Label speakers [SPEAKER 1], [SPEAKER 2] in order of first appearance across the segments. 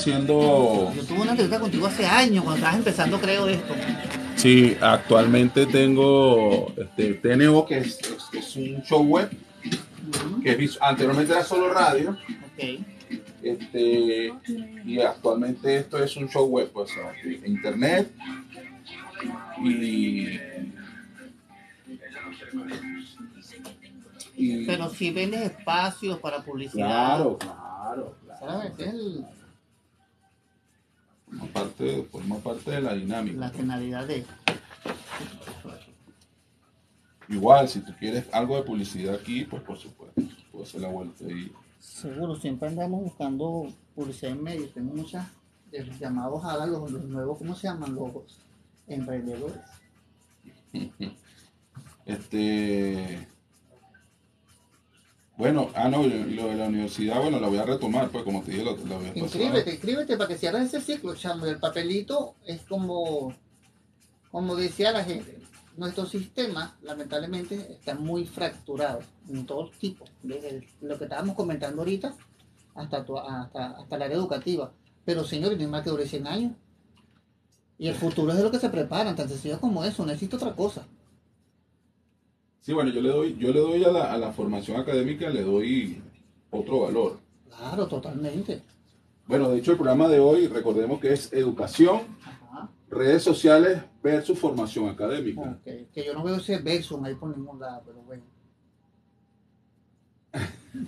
[SPEAKER 1] Siendo...
[SPEAKER 2] Yo tuve una entrevista contigo hace años, cuando estabas empezando, creo, esto.
[SPEAKER 1] Sí, actualmente tengo este, TNO, que es, es- es un show web, que anteriormente era solo radio,
[SPEAKER 2] Ok.
[SPEAKER 1] este, y actualmente esto es un show web, pues, internet, y, y
[SPEAKER 2] Pero si vendes espacios para publicidad.
[SPEAKER 1] claro, claro, claro.
[SPEAKER 2] ¿Sabes? Es el-
[SPEAKER 1] Forma parte, forma parte de la dinámica.
[SPEAKER 2] la finalidad de.
[SPEAKER 1] Igual, si tú quieres algo de publicidad aquí, pues por supuesto, puedo hacer la vuelta ahí.
[SPEAKER 2] Seguro, siempre andamos buscando publicidad en medios. Tengo muchas llamados ahora los, los nuevos, ¿cómo se llaman? Los emprendedores.
[SPEAKER 1] Este. Bueno, ah, no, lo de la universidad, bueno, la voy a retomar, pues como te dije la, la vez.
[SPEAKER 2] Inscríbete, inscríbete para que cierres ese ciclo, chamo. El papelito es como, como decía la gente, nuestro sistema lamentablemente está muy fracturado en todos tipos, desde lo que estábamos comentando ahorita hasta, tu- hasta, hasta el área educativa. Pero señores, no hay más que dure 100 años. Y el futuro es de lo que se preparan, tan sencillo como eso, no existe otra cosa.
[SPEAKER 1] Sí, bueno, yo le doy, yo le doy a la, a la formación académica, le doy otro valor.
[SPEAKER 2] Claro, totalmente.
[SPEAKER 1] Bueno, de hecho, el programa de hoy, recordemos que es educación,
[SPEAKER 2] Ajá.
[SPEAKER 1] redes sociales versus formación académica.
[SPEAKER 2] Que yo no veo ese verso ahí por ningún lado, pero bueno.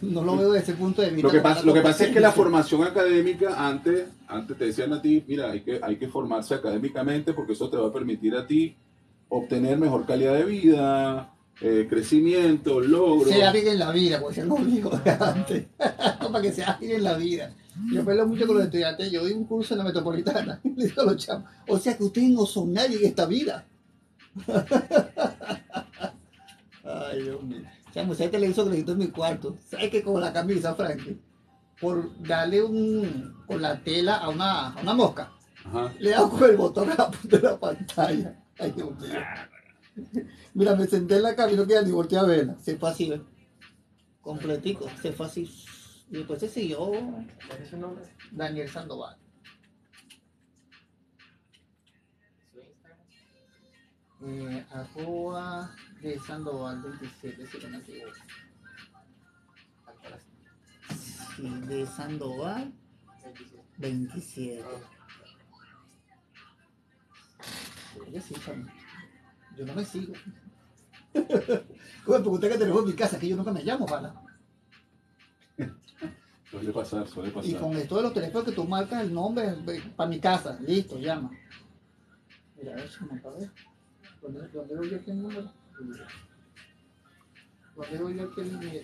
[SPEAKER 2] No lo veo desde ese punto de vista.
[SPEAKER 1] Lo que, pasa, lo que pasa es que la formación académica, antes, antes te decían a ti, mira, hay que, hay que formarse académicamente porque eso te va a permitir a ti obtener mejor calidad de vida, eh, crecimiento, logros.
[SPEAKER 2] Sea ágil en la vida, pues se nos dijo antes. Para que sea ágil en la vida. Yo peleo mucho con los estudiantes. Yo doy un curso en la metropolitana. Le digo a los chamos, o sea que ustedes no son nadie en esta vida. Ay, Dios mío. Chamo, ¿sabes qué le hizo que le quitó en mi cuarto? ¿Sabes que con la camisa, Frankie? Por darle un, con la tela a una, a una mosca.
[SPEAKER 1] Ajá.
[SPEAKER 2] Le hago con el botón a la punta de la pantalla. Ay, Dios mío. Mira, me senté en la cama y no quería ni voltear a verla. Se fue así, ¿ves? Completico. Se fue así. Y después se siguió
[SPEAKER 3] ¿Cuál es su nombre?
[SPEAKER 2] Daniel Sandoval. Eh, arroba de Sandoval 27, si no me equivoco. Sí, de Sandoval 27. Creo que sí. Yo no me sigo. Bueno, pregunté que te en mi casa, que yo nunca me llamo, para.
[SPEAKER 1] Suele pasar, suele pasar.
[SPEAKER 2] Y con esto de los teléfonos que tú marcas el nombre para mi casa, listo, llama. Mira, eso me acabé. ¿Dónde, ¿Dónde voy yo aquí el número? ¿Dónde voy yo aquí el número?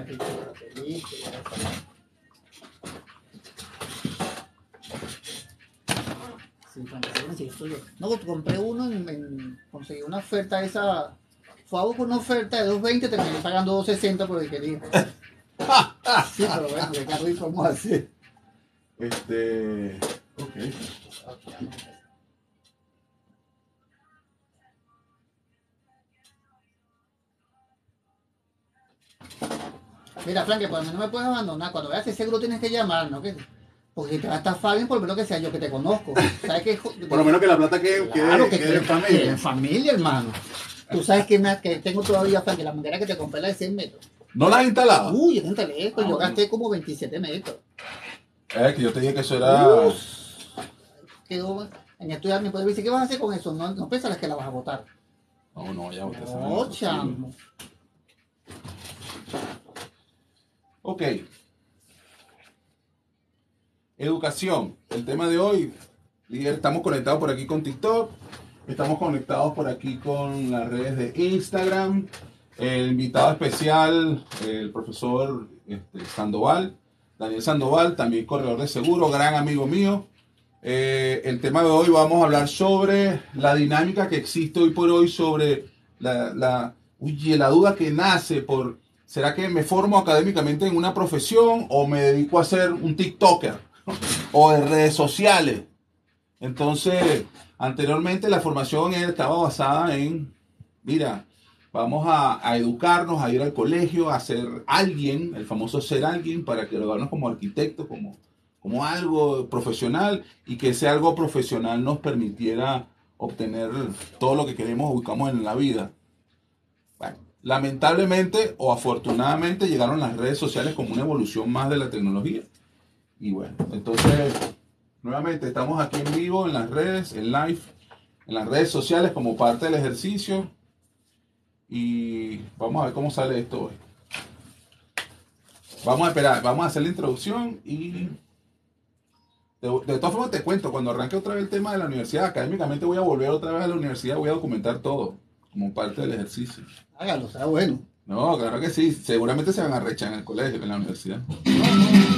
[SPEAKER 2] Aquí, aquí, aquí, yo. No, compré uno, en, conseguí una oferta esa. Fue a una oferta de 2.20, terminé pagando 2.60 por el querido. sí, pero bueno, qué carro y cómo así.
[SPEAKER 1] Este. Ok.
[SPEAKER 2] Mira, Frank, que por no me puedes abandonar. Cuando veas el seguro tienes que llamar, ¿no? ¿Qué? Porque te va a bien por lo menos que sea yo que te conozco. ¿Sabes qué?
[SPEAKER 1] Por lo menos que la plata quede,
[SPEAKER 2] Claro,
[SPEAKER 1] quede,
[SPEAKER 2] que, que-
[SPEAKER 1] en
[SPEAKER 2] que
[SPEAKER 1] familia.
[SPEAKER 2] en familia, hermano. Tú sabes que, me- que tengo todavía, que la manguera que te compré la de 100 metros.
[SPEAKER 1] ¿No la has instalado?
[SPEAKER 2] Uy, yo instalé esto,
[SPEAKER 1] Ah,
[SPEAKER 2] yo gasté como 27 metros.
[SPEAKER 1] Es que yo te dije que eso era.
[SPEAKER 2] Uf. Quedó, en esto ya me puede decir, ¿qué vas a hacer con eso? No, no pensarás que la vas a botar.
[SPEAKER 1] No, no, ya usted sabe.
[SPEAKER 2] No,
[SPEAKER 1] sí.
[SPEAKER 2] chamo.
[SPEAKER 1] Ok. Educación. El tema de hoy. Estamos conectados por aquí con TikTok. Estamos conectados por aquí con las redes de Instagram. El invitado especial, el profesor este, Sandoval, Daniel Sandoval, también corredor de seguro, gran amigo mío. Eh, el tema de hoy vamos a hablar sobre la dinámica que existe hoy por hoy sobre la, la, oye, la duda que nace por, ¿será que me formo académicamente en una profesión o me dedico a ser un TikToker o de redes sociales? Entonces, anteriormente la formación estaba basada en, mira, Vamos a, educarnos, a ir al colegio, a ser alguien, el famoso ser alguien, para que graduarnos como arquitecto, como, como algo profesional y que ese algo profesional nos permitiera obtener todo lo que queremos o buscamos en la vida. Lamentablemente o afortunadamente llegaron las redes sociales como una evolución más de la tecnología. Y bueno, entonces, nuevamente estamos aquí en vivo en las redes, en live, en las redes sociales como parte del ejercicio. Y vamos a ver cómo sale esto hoy. Vamos a esperar, vamos a hacer la introducción y de, de todas formas te cuento, cuando arranque otra vez el tema de la universidad, académicamente voy a volver otra vez a la universidad, voy a documentar todo como parte del ejercicio.
[SPEAKER 2] Hágalo, está bueno.
[SPEAKER 1] No, claro que sí, seguramente se van a rechar en el colegio, en la universidad.
[SPEAKER 4] Y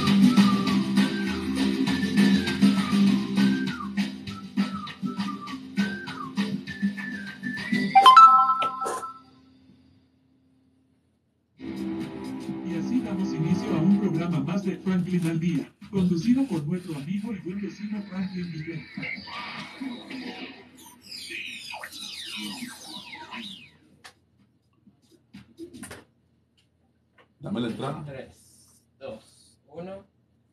[SPEAKER 4] nuestro amigo y buen vecino Franklin Guillén.
[SPEAKER 1] Dame la entrada.
[SPEAKER 3] 3, 2, 1,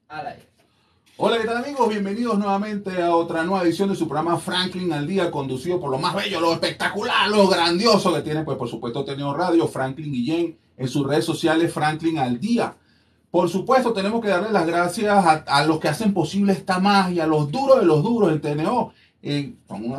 [SPEAKER 3] al aire.
[SPEAKER 1] Hola, ¿qué tal amigos? Bienvenidos nuevamente a otra nueva edición de su programa Franklin al Día, conducido por lo más bello, lo espectacular, lo grandioso que tiene, pues por supuesto, Teneo Radio, Franklin Guillén, en sus redes sociales Franklin al Día. Por supuesto, tenemos que darle las gracias a, los que hacen posible esta magia, a los duros de los duros en TNO.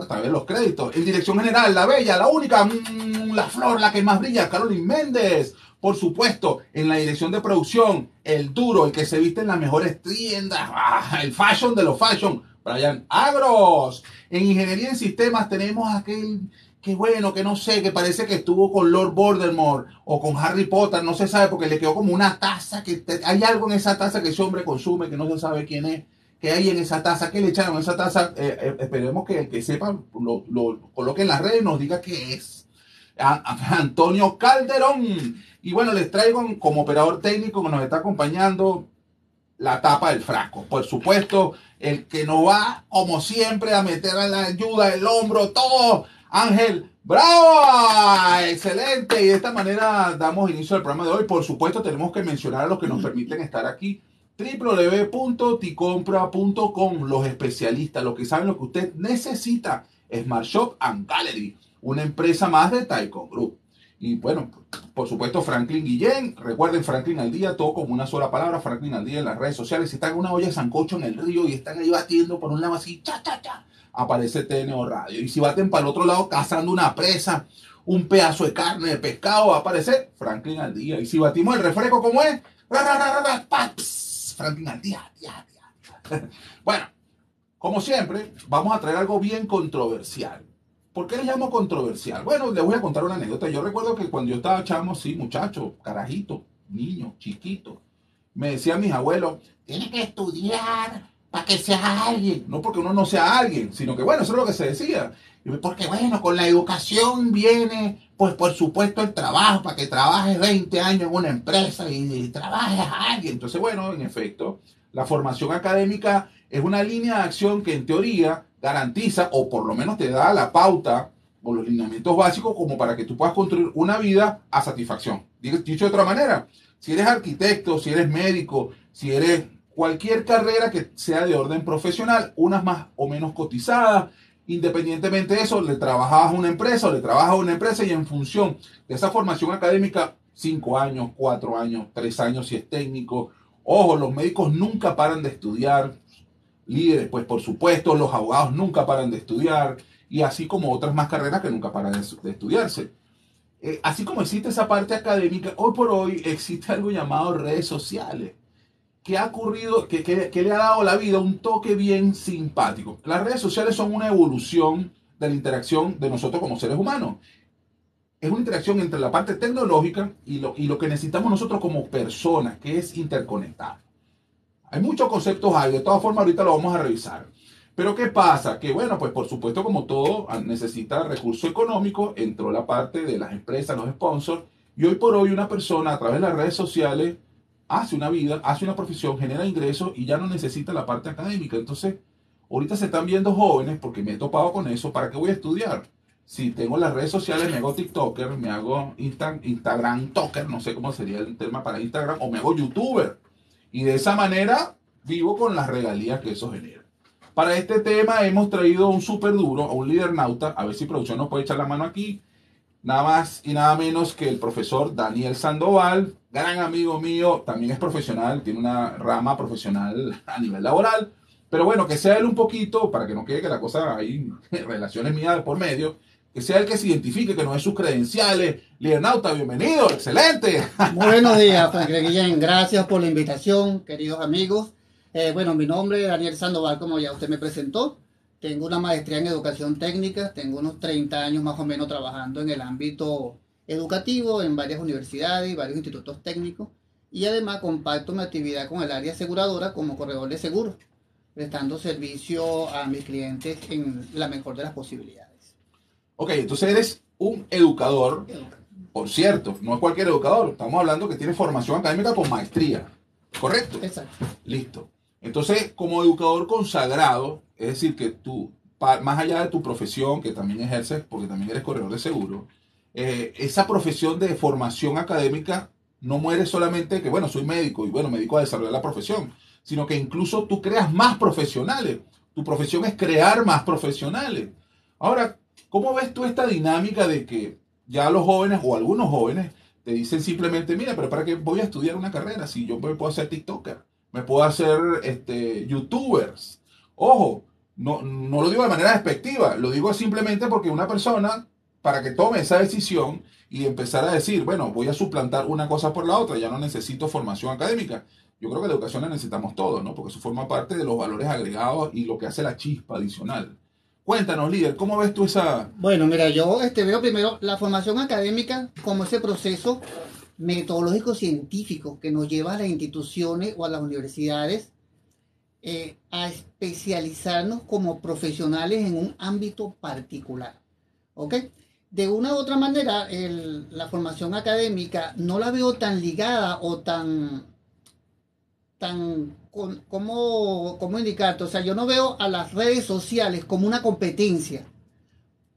[SPEAKER 1] A ver los créditos. En dirección general, la bella, la única, mm, la flor, la que más brilla, Carolyn Méndez. Por supuesto, en la dirección de producción, el duro, el que se viste en las mejores tiendas, ¡ah! el fashion de los fashion, Brian Agros. En ingeniería en sistemas tenemos aquel que bueno, que no sé, que parece que estuvo con Lord Voldemort o con Harry Potter, no se sabe porque le quedó como una taza, que hay algo en esa taza que ese hombre consume, que no se sabe quién es, que hay en esa taza, que le echaron esa taza, Eh, eh, esperemos que el que sepa lo, lo coloque en las redes y nos diga qué es. Antonio Calderón. Y bueno, les traigo como operador técnico que nos está acompañando la tapa del frasco. Por supuesto, el que nos va, como siempre, a meter a la ayuda, el hombro, todo. Ángel, bravo, excelente. Y de esta manera damos inicio al programa de hoy. Por supuesto, tenemos que mencionar a los que nos permiten estar aquí. www.ticompra.com, los especialistas, los que saben lo que usted necesita. Smart Shop and Gallery, una empresa más de Taikon Group. Y bueno, por supuesto, Franklin Guillén. Recuerden, Franklin al día, todo como una sola palabra. Franklin al día en las redes sociales. Si están en una olla de sancocho en el río y están ahí batiendo por un lado así, cha, cha, cha, aparece TNO Radio. Y si baten para el otro lado cazando una presa, un pedazo de carne de pescado, va a aparecer Franklin al día. Y si batimos el refresco, ¿cómo es? Ra, ra, ra, pa, Franklin al día, día, día. Bueno, como siempre, vamos a traer algo bien controversial. ¿Por qué le llamo controversial? Bueno, les voy a contar una anécdota. Yo recuerdo que cuando yo estaba chamo, sí, muchacho, carajito, niño, chiquito, me decían mis abuelos, tienes que estudiar para que seas alguien. No porque uno no sea alguien, sino que bueno, eso es lo que se decía. Yo, Porque bueno, con la educación viene, pues por supuesto, el trabajo, para que trabajes 20 años en una empresa y, y trabajes a alguien. Entonces, bueno, en efecto, la formación académica es una línea de acción que en teoría garantiza o por lo menos te da la pauta o los lineamientos básicos como para que tú puedas construir una vida a satisfacción. Dicho de otra manera, si eres arquitecto, si eres médico, si eres cualquier carrera que sea de orden profesional, unas más o menos cotizadas, independientemente de eso, le trabajas a una empresa o le trabajas a una empresa y en función de esa formación académica, cinco años, cuatro años, tres años si es técnico. Ojo, los médicos nunca paran de estudiar, líderes, pues por supuesto, los abogados nunca paran de estudiar y así como otras más carreras que nunca paran de, de estudiarse. Eh, así como existe esa parte académica, hoy por hoy existe algo llamado redes sociales, que ha ocurrido, que, que- le ha dado la vida un toque bien simpático. Las redes sociales son una evolución de la interacción de nosotros como seres humanos. Es una interacción entre la parte tecnológica y lo, y lo que necesitamos nosotros como personas, que es interconectar. Hay muchos conceptos ahí, de todas formas ahorita lo vamos a revisar. Pero ¿qué pasa? Que bueno, pues por supuesto como todo ah, necesita recurso económico, entró la parte de las empresas, los sponsors, y hoy por hoy una persona a través de las redes sociales hace una vida, hace una profesión, genera ingresos y ya no necesita la parte académica. Entonces, ahorita se están viendo jóvenes, porque me he topado con eso, ¿para qué voy a estudiar? si tengo las redes sociales, me hago TikToker, me hago Insta- Instagram Toker, no sé cómo sería el tema para Instagram, o me hago YouTuber. Y de esa manera vivo con las regalías que eso genera. Para este tema hemos traído un súper duro, a un líder nauta, a ver si producción nos puede echar la mano aquí. Nada más y nada menos que el profesor Daniel Sandoval, gran amigo mío, también es profesional, tiene una rama profesional a nivel laboral. Pero bueno, que sea él un poquito, para que no quede que la cosa hay relaciones mías por medio, que sea el que se identifique, que no es sus credenciales. Líder nauta, bienvenido, excelente.
[SPEAKER 2] Buenos días, Franklin Guillén. Gracias por la invitación, queridos amigos. Eh, bueno, mi nombre es Daniel Sandoval, como ya usted me presentó. Tengo una maestría en educación técnica, tengo unos 30 años más o menos trabajando en el ámbito educativo en varias universidades y varios institutos técnicos. Y además comparto mi actividad con el área aseguradora como corredor de seguros, prestando servicio a mis clientes en la mejor de las posibilidades.
[SPEAKER 1] Ok, entonces eres un educador, por cierto, no es cualquier educador, estamos hablando que tiene formación académica con maestría, ¿correcto?
[SPEAKER 2] Exacto.
[SPEAKER 1] Listo. Entonces, como educador consagrado, es decir, que tú, más allá de tu profesión, que también ejerces, porque también eres corredor de seguro, eh, esa profesión de formación académica no muere solamente que, bueno, soy médico y, bueno, me dedico a desarrollar la profesión, sino que incluso tú creas más profesionales. Tu profesión es crear más profesionales. Ahora, ¿cómo ves tú esta dinámica de que ya los jóvenes o algunos jóvenes te dicen simplemente, mira, pero ¿para qué voy a estudiar una carrera si yo puedo hacer TikToker? Me puedo hacer este, YouTubers. Ojo, no, no lo digo de manera despectiva, lo digo simplemente porque una persona, para que tome esa decisión y empezar a decir, bueno, voy a suplantar una cosa por la otra, ya no necesito formación académica. Yo creo que la educación la necesitamos todos, ¿no? Porque eso forma parte de los valores agregados y lo que hace la chispa adicional. Cuéntanos, líder, ¿cómo ves tú esa...
[SPEAKER 2] Bueno, mira, yo este, veo primero la formación académica como ese proceso metodológico científico que nos lleva a las instituciones o a las universidades eh, a especializarnos como profesionales en un ámbito particular. ¿Ok? De una u otra manera, la formación académica no la veo tan ligada o tan, tan, con- ¿cómo, cómo indicarte? O sea, yo no veo a las redes sociales como una competencia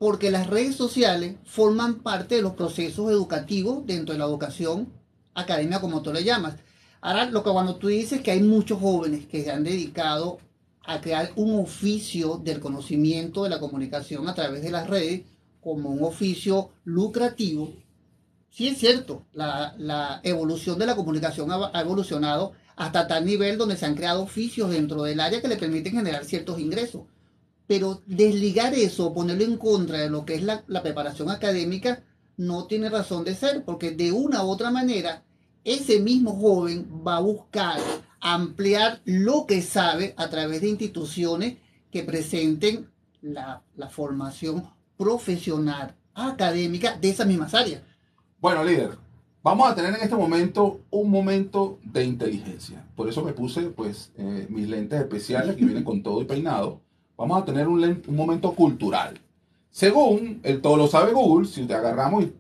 [SPEAKER 2] porque las redes sociales forman parte de los procesos educativos dentro de la educación academia, como tú le llamas. Ahora, lo que cuando tú dices que hay muchos jóvenes que se han dedicado a crear un oficio del conocimiento de la comunicación a través de las redes como un oficio lucrativo, sí es cierto, la, evolución de la comunicación ha, ha evolucionado hasta tal nivel donde se han creado oficios dentro del área que le permiten generar ciertos ingresos pero desligar eso, ponerlo en contra de lo que es la, preparación académica, no tiene razón de ser, porque de una u otra manera, ese mismo joven va a buscar ampliar lo que sabe a través de instituciones que presenten la, la formación profesional académica de esas mismas áreas.
[SPEAKER 1] Bueno, líder, vamos a tener en este momento un momento de inteligencia. Por eso me puse pues eh, mis lentes especiales que vienen con todo y peinado. Vamos a tener un, momento cultural. Según el todo lo sabe Google, si te agarramos y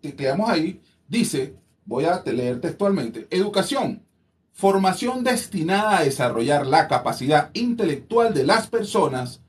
[SPEAKER 1] tecleamos ahí, dice, voy a leer textualmente, educación, formación destinada a desarrollar la capacidad intelectual de las personas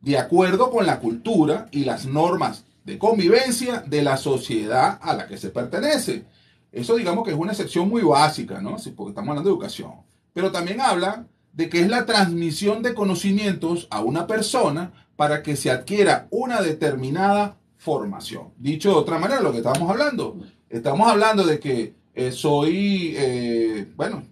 [SPEAKER 1] de acuerdo con la cultura y las normas de convivencia de la sociedad a la que se pertenece. Eso digamos que es una excepción muy básica, ¿no? Porque estamos hablando de educación. Pero también habla de que es la transmisión de conocimientos a una persona para que se adquiera una determinada formación. Dicho de otra manera, lo que estamos hablando, estamos hablando de que eh, soy, eh, bueno,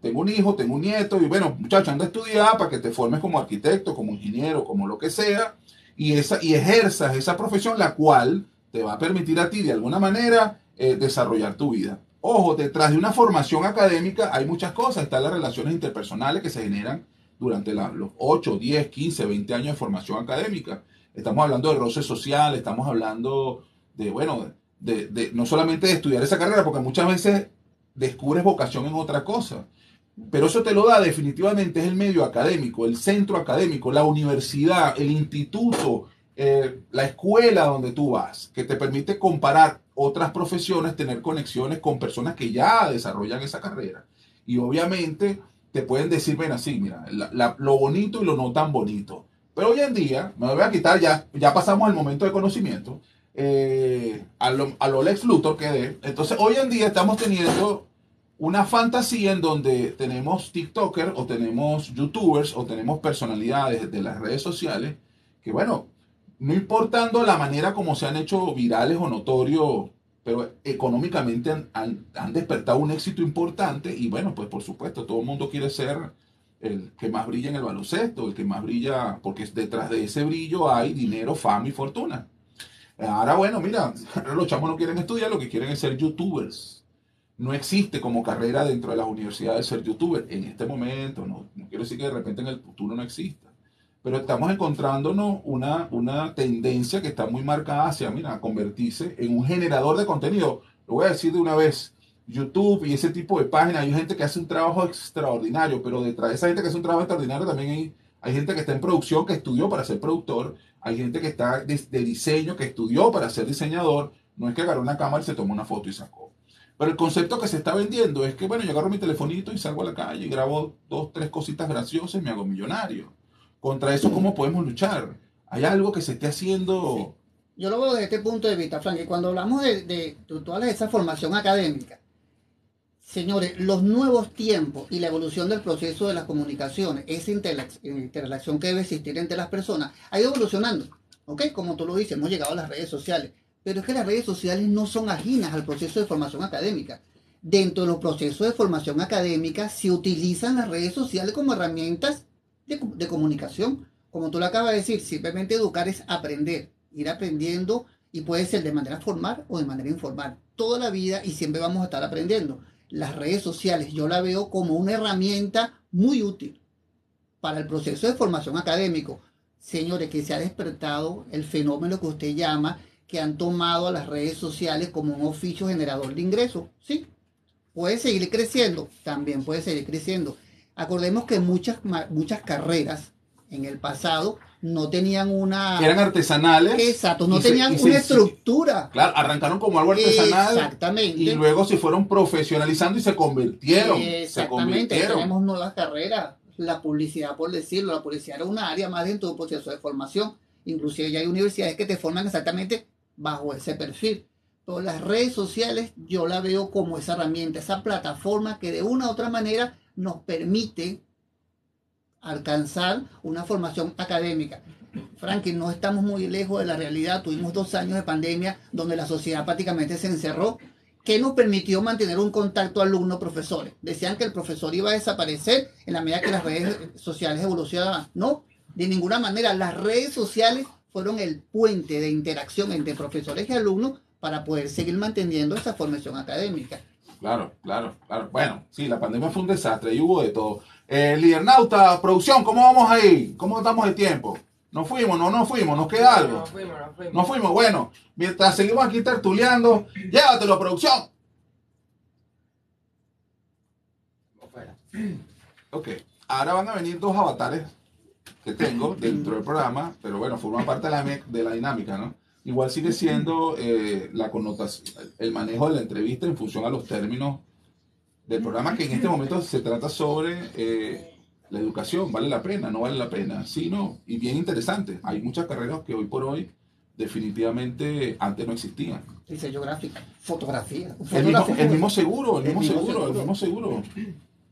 [SPEAKER 1] tengo un hijo, tengo un nieto, y bueno, muchacho, anda a estudiar para que te formes como arquitecto, como ingeniero, como lo que sea, y, esa, y ejerzas esa profesión, la cual te va a permitir a ti de alguna manera eh, desarrollar tu vida. Ojo, detrás de una formación académica hay muchas cosas. Están las relaciones interpersonales que se generan durante los 8, 10, 15, 20 años de formación académica. Estamos hablando de roce social, estamos hablando de, bueno, de, de- no solamente de estudiar esa carrera, porque muchas veces descubres vocación en otra cosa. Pero eso te lo da definitivamente es el medio académico, el centro académico, la universidad, el instituto, eh, la escuela donde tú vas, que te permite comparar otras profesiones, tener conexiones con personas que ya desarrollan esa carrera. Y obviamente te pueden decir, ven así, mira, lo bonito y lo no tan bonito. Pero hoy en día, me voy a quitar, ya, ya pasamos al momento de conocimiento, eh, a, lo, a lo Lex Luthor que de. Entonces, hoy en día estamos teniendo una fantasía en donde tenemos TikTokers o tenemos YouTubers o tenemos personalidades de las redes sociales que, bueno, no importando la manera como se han hecho virales o notorios, pero económicamente han, despertado un éxito importante y, bueno, pues por supuesto, todo el mundo quiere ser el que más brilla en el baloncesto, el que más brilla, porque detrás de ese brillo hay dinero, fama y fortuna. Ahora, bueno, mira, los chamos no quieren estudiar, lo que quieren es ser youtubers. No existe como carrera dentro de las universidades ser youtuber en este momento. No, no quiero decir que de repente en el futuro no exista. Pero estamos encontrándonos una, una tendencia que está muy marcada hacia, mira, convertirse en un generador de contenido. Lo voy a decir de una vez. YouTube y ese tipo de páginas, hay gente que hace un trabajo extraordinario, pero detrás de esa gente que hace un trabajo extraordinario también hay, hay gente que está en producción, que estudió para ser productor, hay gente que está de, diseño, que estudió para ser diseñador, no es que agarró una cámara y se tomó una foto y sacó. Pero el concepto que se está vendiendo es que, bueno, yo agarro mi telefonito y salgo a la calle y grabo dos, tres cositas graciosas y me hago millonario. Contra eso, ¿cómo podemos luchar? ¿Hay algo que se esté haciendo?
[SPEAKER 2] Yo lo veo desde este punto de vista, Frank, y cuando hablamos de, de, de toda esa formación académica, señores, los nuevos tiempos y la evolución del proceso de las comunicaciones, esa interrelación que debe existir entre las personas, ha ido evolucionando. ¿Ok? Como tú lo dices, hemos llegado a las redes sociales. Pero es que las redes sociales no son ajenas al proceso de formación académica. Dentro de los procesos de formación académica se utilizan las redes sociales como herramientas de, comunicación. Como tú lo acabas de decir, simplemente educar es aprender, ir aprendiendo y puede ser de manera formal o de manera informal. Toda la vida y siempre vamos a estar aprendiendo. Las redes sociales yo la veo como una herramienta muy útil para el proceso de formación académico. Señores, que se ha despertado el fenómeno que usted llama, que han tomado a las redes sociales como un oficio generador de ingresos. Sí, puede seguir creciendo, también puede seguir creciendo. Acordemos que muchas, muchas carreras en el pasado no tenían una...
[SPEAKER 1] Eran artesanales.
[SPEAKER 2] Exacto, no
[SPEAKER 1] se-
[SPEAKER 2] tenían
[SPEAKER 1] se-
[SPEAKER 2] una estructura.
[SPEAKER 1] Claro, arrancaron como algo artesanal
[SPEAKER 2] Exactamente.
[SPEAKER 1] y luego se fueron profesionalizando y se convirtieron. Se
[SPEAKER 2] Exactamente,
[SPEAKER 1] convirtieron.
[SPEAKER 2] tenemos nuevas carreras. La publicidad, por decirlo, la publicidad era una área más dentro del proceso de formación. Inclusive ya hay universidades que te forman exactamente bajo ese perfil. Pero las redes sociales yo la veo como esa herramienta, esa plataforma que de una u otra manera nos permite alcanzar una formación académica. Frankie, no estamos muy lejos de la realidad. Tuvimos dos años de pandemia donde la sociedad prácticamente se encerró que nos permitió mantener un contacto alumno-profesores. Decían que el profesor iba a desaparecer en la medida que las redes sociales evolucionaban. No, de ninguna manera. Las redes sociales fueron el puente de interacción entre profesores y alumnos para poder seguir manteniendo esa formación académica.
[SPEAKER 1] Claro, claro, claro. Bueno, sí, la pandemia fue un desastre y hubo de todo. Eh, Lidernauta, producción, ¿cómo vamos ahí? ¿Cómo estamos de tiempo? ¿Nos fuimos? ¿No nos fuimos? ¿Nos queda algo?
[SPEAKER 3] Nos fuimos, nos fuimos.
[SPEAKER 1] Nos fuimos, bueno. Mientras seguimos aquí tertuleando, llévatelo, producción. Ok, ahora van a venir dos avatares que tengo dentro del programa, pero bueno, forman parte de la, me- de la dinámica, ¿no? Igual sigue siendo eh, la connotación, el manejo de la entrevista en función a los términos del programa, que en este momento se trata sobre eh, la educación, ¿vale la pena? ¿No vale la pena? Sí, no, y bien interesante. Hay muchas carreras que hoy por hoy definitivamente antes no existían.
[SPEAKER 2] Diseño gráfico, fotografía.
[SPEAKER 1] El mismo,
[SPEAKER 2] fotógrafo,
[SPEAKER 1] el mismo seguro, el
[SPEAKER 2] El
[SPEAKER 1] mismo
[SPEAKER 2] mismo
[SPEAKER 1] seguro, el mismo seguro.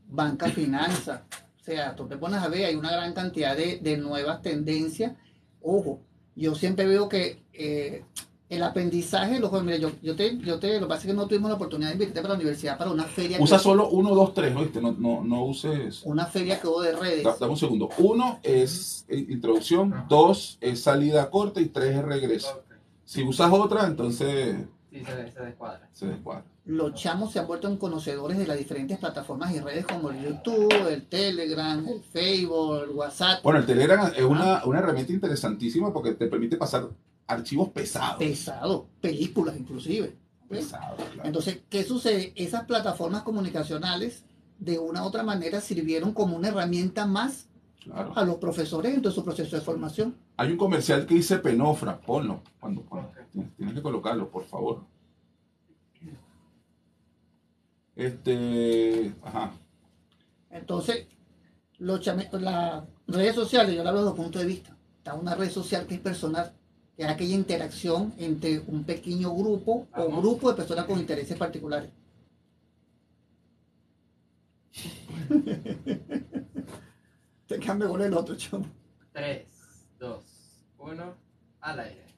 [SPEAKER 2] banca, finanza. O sea, tú te pones a ver, hay una gran cantidad de, de nuevas tendencias. Ojo, yo siempre veo que eh, el aprendizaje, los jóvenes, mira, yo, yo te, yo te, lo que pasa es que no tuvimos la oportunidad de invitarte para la universidad para una feria.
[SPEAKER 1] Usa
[SPEAKER 2] que,
[SPEAKER 1] solo uno, dos, tres, ¿oíste? No, no, no uses...
[SPEAKER 2] Una feria que hubo de redes.
[SPEAKER 1] Da- Dame un segundo. Uno es eh, introducción, dos es salida corta y tres es regreso. Si usas otra, entonces
[SPEAKER 3] Sí, se, se descuadra.
[SPEAKER 1] se descuadra.
[SPEAKER 2] Los chamos se han vuelto en conocedores de las diferentes plataformas y redes como el YouTube, el Telegram, el Facebook, el WhatsApp.
[SPEAKER 1] Bueno, el Telegram es una, una herramienta interesantísima porque te permite pasar archivos pesados.
[SPEAKER 2] Pesado, películas inclusive. ¿ves?
[SPEAKER 1] Pesados, claro.
[SPEAKER 2] Entonces, ¿qué sucede? Esas plataformas comunicacionales de una u otra manera sirvieron como una herramienta más
[SPEAKER 1] claro.
[SPEAKER 2] a los profesores en todo su proceso de formación.
[SPEAKER 1] Hay un comercial que dice Penofra. Ponlo. Cuando. Tienes, tienes que colocarlo, por favor. Este. Ajá.
[SPEAKER 2] Entonces, los las redes sociales, yo lo hablo desde el punto de vista. está una red social que es personal, que es aquella interacción entre un pequeño grupo o
[SPEAKER 3] Vamos.
[SPEAKER 2] grupo de personas con intereses particulares. Te cambio con el otro, chamo.
[SPEAKER 3] 3, 2, 1, al aire.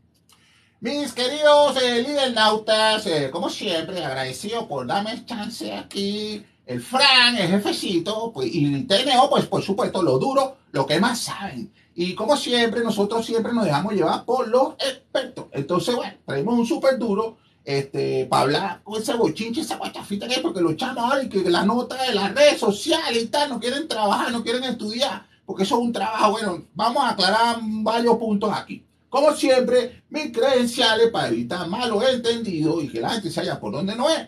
[SPEAKER 1] Mis queridos eh, lidernautas, eh, como siempre, agradecido por darme el chance aquí. El Fran, el jefecito, pues, y Teneo, pues por supuesto, lo duro, lo que más saben. Y como siempre, nosotros siempre nos dejamos llevar por los expertos. Entonces, bueno, traemos un súper duro este, para hablar con ese bochinche, esa guachafita que hay, porque los chamos ahora y que la nota de las redes sociales y tal, no quieren trabajar, no quieren estudiar, porque eso es un trabajo. Bueno, vamos a aclarar varios puntos aquí. Como siempre, mis credenciales para evitar malos entendidos y que la gente se haya por donde no es.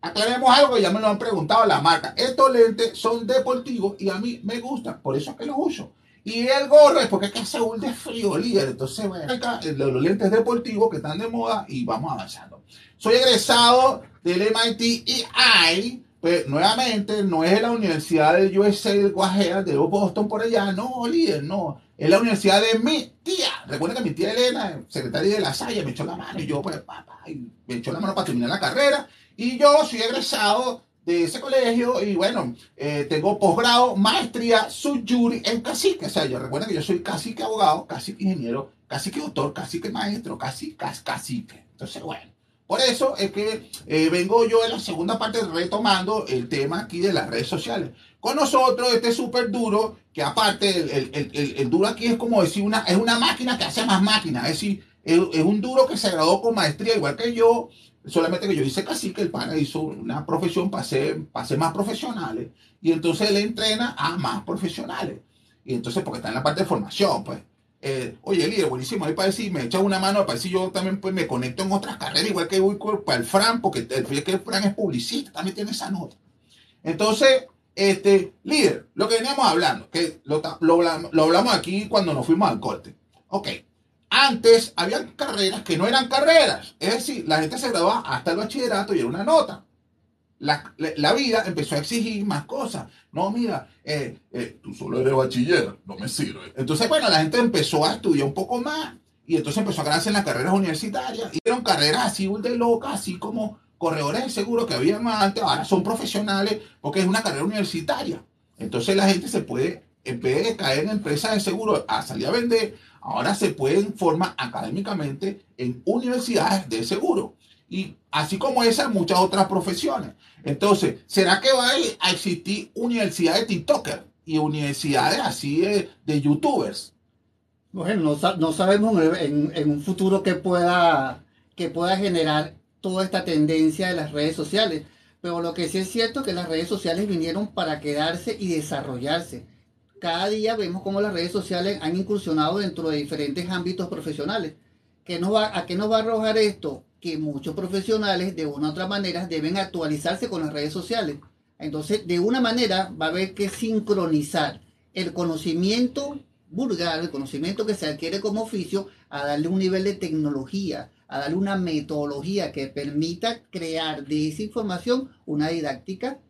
[SPEAKER 1] Aclaremos algo ya me lo han preguntado la marca. Estos lentes son deportivos y a mí me gustan, por eso es que los uso. Y el gorro es porque es que hace un de frío, líder. Entonces, bueno, acá eh, los lentes deportivos que están de moda y vamos avanzando. Soy egresado del MIT EI, pues nuevamente no es de la Universidad del USA del Guajira, de Boston por allá, no, líder, no. Es la universidad de mi tía. Recuerda que mi tía Elena, secretaria de la Salle, me echó la mano y yo, pues, papá, me echó la mano para terminar la carrera. Y yo soy egresado de ese colegio y bueno, eh, tengo posgrado, maestría, subjury en cacique. O sea, yo recuerda que yo soy cacique abogado, cacique ingeniero, cacique doctor, cacique maestro, cas- cacique. Entonces, bueno, por eso es que eh, vengo yo en la segunda parte retomando el tema aquí de las redes sociales. Con nosotros, este súper duro, que aparte, el, el- el- el- duro aquí es como decir, una, es una máquina que hace más máquinas. Es decir, es, es un duro que se graduó con maestría, igual que yo, solamente que yo hice casi que el pana hizo una profesión para ser, para ser más profesionales. Y entonces él entrena a más profesionales. Y entonces, porque está en la parte de formación, pues. Eh, oye, líder, buenísimo, ahí para decir, me echa una mano, para decir yo también pues me conecto en otras carreras, igual que voy para el Fran, porque el, el Fran es publicista, también tiene esa nota. Entonces, este, líder, lo que veníamos hablando, que lo, lo hablamos, aquí cuando nos fuimos al corte. Ok, antes habían carreras que no eran carreras, es decir, la gente se graduaba hasta el bachillerato y era una nota. La, la- la vida empezó a exigir más cosas. No, mira, eh, eh, tú solo eres bachiller, no me sirve. Entonces, bueno, la gente empezó a estudiar un poco más y entonces empezó a ganarse en las carreras universitarias. Y eran carreras así de locas, así como corredores de seguro que habían antes, ahora son profesionales porque es una carrera universitaria. Entonces la gente se puede, en vez de caer en empresas de seguro a salir a vender, ahora se pueden formar académicamente en universidades de seguro. Y así como esas, muchas otras profesiones. Entonces, ¿será que va a existir universidades de TikTokers y universidades así de, de YouTubers?
[SPEAKER 2] Bueno, no, no sabemos en un futuro que pueda, que pueda generar toda esta tendencia de las redes sociales. Pero lo que sí es cierto es que las redes sociales vinieron para quedarse y desarrollarse. Cada día vemos cómo las redes sociales han incursionado dentro de diferentes ámbitos profesionales. ¿Qué nos va, ¿A qué nos va a arrojar esto? Que muchos profesionales de una u otra manera deben actualizarse con las redes sociales. Entonces, de una manera va a haber que sincronizar el conocimiento vulgar, el conocimiento que se adquiere como oficio, a darle un nivel de tecnología, a darle una metodología que permita crear de esa información una didáctica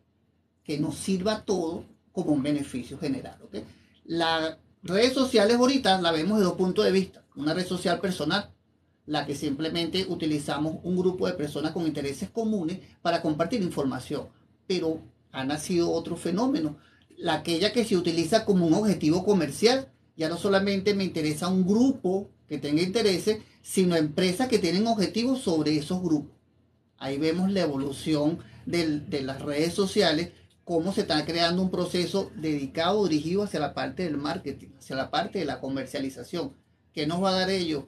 [SPEAKER 2] que nos sirva a todos como un beneficio general. ¿ok? Las redes sociales ahorita la vemos de dos puntos de vista. Una red social personal, la que simplemente utilizamos un grupo de personas con intereses comunes para compartir información. Pero ha nacido otro fenómeno, la aquella que se utiliza como un objetivo comercial. Ya no solamente me interesa un grupo que tenga intereses, sino empresas que tienen objetivos sobre esos grupos. Ahí vemos la evolución de las redes sociales, cómo se está creando un proceso dedicado, dirigido hacia la parte del marketing, hacia la parte de la comercialización. ¿Qué nos va a dar ello?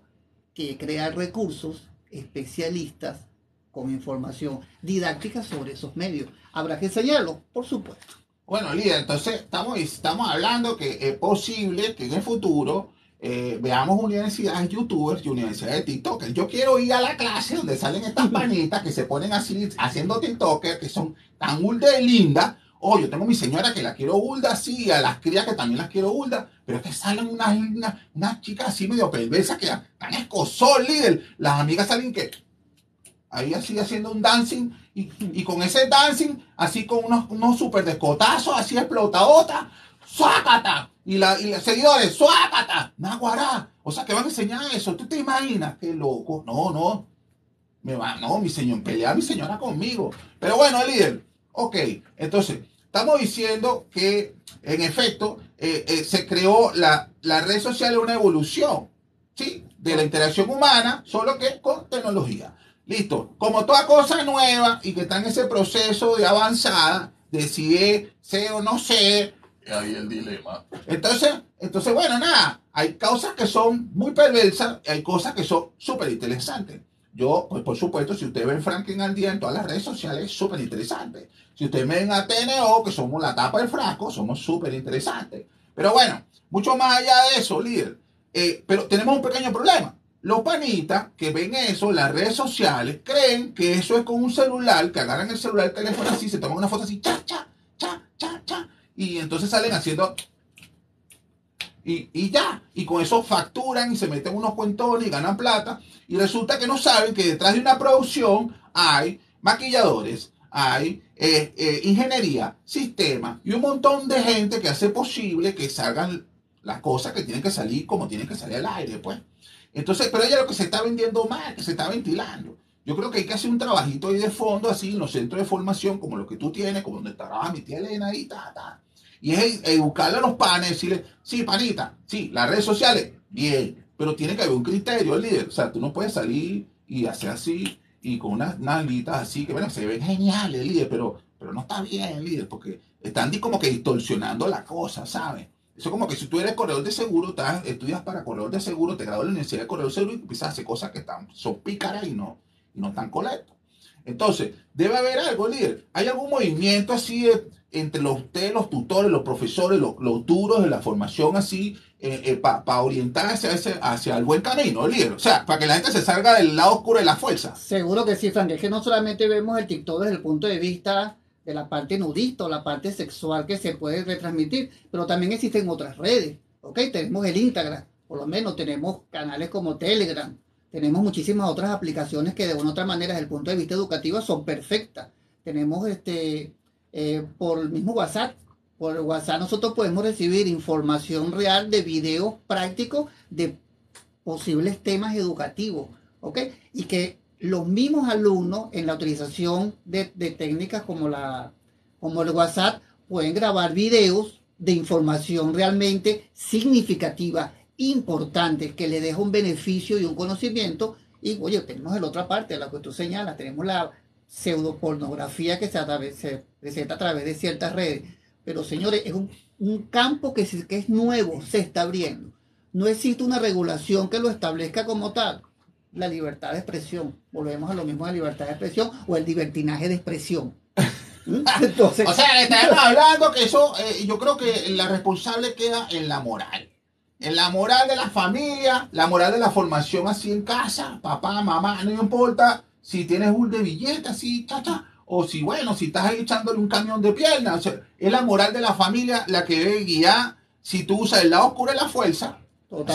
[SPEAKER 2] Que crear recursos especialistas con información didáctica sobre esos medios. ¿Habrá que enseñarlo? Por supuesto.
[SPEAKER 1] Bueno, líder, entonces estamos, estamos hablando que es posible que en el futuro eh, veamos universidades youtubers y universidades de TikTokers. Yo quiero ir a la clase donde salen estas panitas que se ponen así haciendo TikTokers, que son tan de lindas. Oh, yo tengo mi señora que la quiero ulda así, a las crías que también las quiero ulda, pero es que salen unas, unas, unas chicas así medio perversas que están escosol, líder. Las amigas salen que ahí así haciendo un dancing y, con ese dancing, así con unos, unos super descotazos, así explotadota, suácata. Y, la, y los seguidores, suácata. Naguará. O sea, que van a enseñar eso. ¿Tú te imaginas? Qué loco. No, no. Me va, no, mi señor, pelea mi señora conmigo. Pero bueno, líder. Ok, entonces, estamos diciendo que, en efecto, eh, eh, se creó la, la red social una evolución, ¿sí? De la interacción humana, solo que con tecnología. Listo. Como toda cosa nueva y que está en ese proceso de avanzada, de si es, sé o no sé, ahí el dilema. Entonces, entonces, bueno, nada, hay cosas que son muy perversas, y hay cosas que son súper interesantes. Yo, pues por supuesto, si ustedes ven Franklin al día en todas las redes sociales, es súper interesante. Si ustedes ven a TNO, que somos la tapa del frasco, somos súper interesantes. Pero bueno, mucho más allá de eso, líder. Eh, pero tenemos un pequeño problema. Los panitas que ven eso las redes sociales creen que eso es con un celular, que agarran el celular, el teléfono así, se toman una foto así, cha, cha, cha, cha, cha, y entonces salen haciendo y, y, ya, y con eso facturan y se meten unos cuentones y ganan plata. Y resulta que no saben que detrás de una producción hay maquilladores, hay eh, eh, ingeniería, sistema y un montón de gente que hace posible que salgan las cosas que tienen que salir como tienen que salir al aire, pues. Entonces, pero ella lo que se está vendiendo mal, que se está ventilando. Yo creo que hay que hacer un trabajito ahí de fondo, así, en los centros de formación, como lo que tú tienes, como donde trabaja mi tía Elena ahí, ta, ta. Y es educarle a los panes, decirle, sí, panita, sí, las redes sociales, bien, pero tiene que haber un criterio, líder. O sea, tú no puedes salir y hacer así, y con unas nalguitas así, que bueno, se ven geniales, líder, pero, pero no está bien, líder, porque están como que distorsionando la cosa, ¿sabes? Eso como que si tú eres corredor de seguro, estás, estudias para corredor de seguro, te gradúas en la universidad de corredor de seguro y empiezas a hacer cosas que están, son pícaras y no, y no están correctas. Entonces, debe haber algo, líder. ¿Hay algún movimiento así entre los, ustedes, los tutores, los profesores, los, duros de la formación así, eh, eh, para orientarse hacia, hacia el buen camino, líder? O sea, para que la gente se salga del lado oscuro de la fuerza.
[SPEAKER 2] Seguro que sí, Frank. Es que no solamente vemos el TikTok desde el punto de vista de la parte nudista o la parte sexual que se puede retransmitir, pero también existen otras redes, ¿ok? Tenemos el Instagram, por lo menos tenemos canales como Telegram, tenemos muchísimas otras aplicaciones que de una u otra manera desde el punto de vista educativo son perfectas. Tenemos este, eh, por el mismo WhatsApp, por WhatsApp nosotros podemos recibir información real de videos prácticos de posibles temas educativos, ¿ok? Y que los mismos alumnos en la utilización de, técnicas como, la, como el WhatsApp pueden grabar videos de información realmente significativa, importante, que le deja un beneficio y un conocimiento. Y oye, tenemos la otra parte, la que tú señalas, tenemos la pseudopornografía que se, se presenta a través de ciertas redes. Pero señores, es un, un campo que, que es nuevo, se está abriendo. No existe una regulación que lo establezca como tal la libertad de expresión. Volvemos a lo mismo de libertad de expresión o el libertinaje de expresión. ¿Mm? Entonces,
[SPEAKER 1] o sea, estamos hablando que eso, eh, yo creo que la responsable queda en la moral. En la moral de la familia, la moral de la formación así en casa, papá, mamá, no importa si tienes un de billete así, chacha, o si, bueno, si estás ahí echándole un camión de piernas. O sea, es la moral de la familia la que debe guiar si tú usas el lado oscuro de la fuerza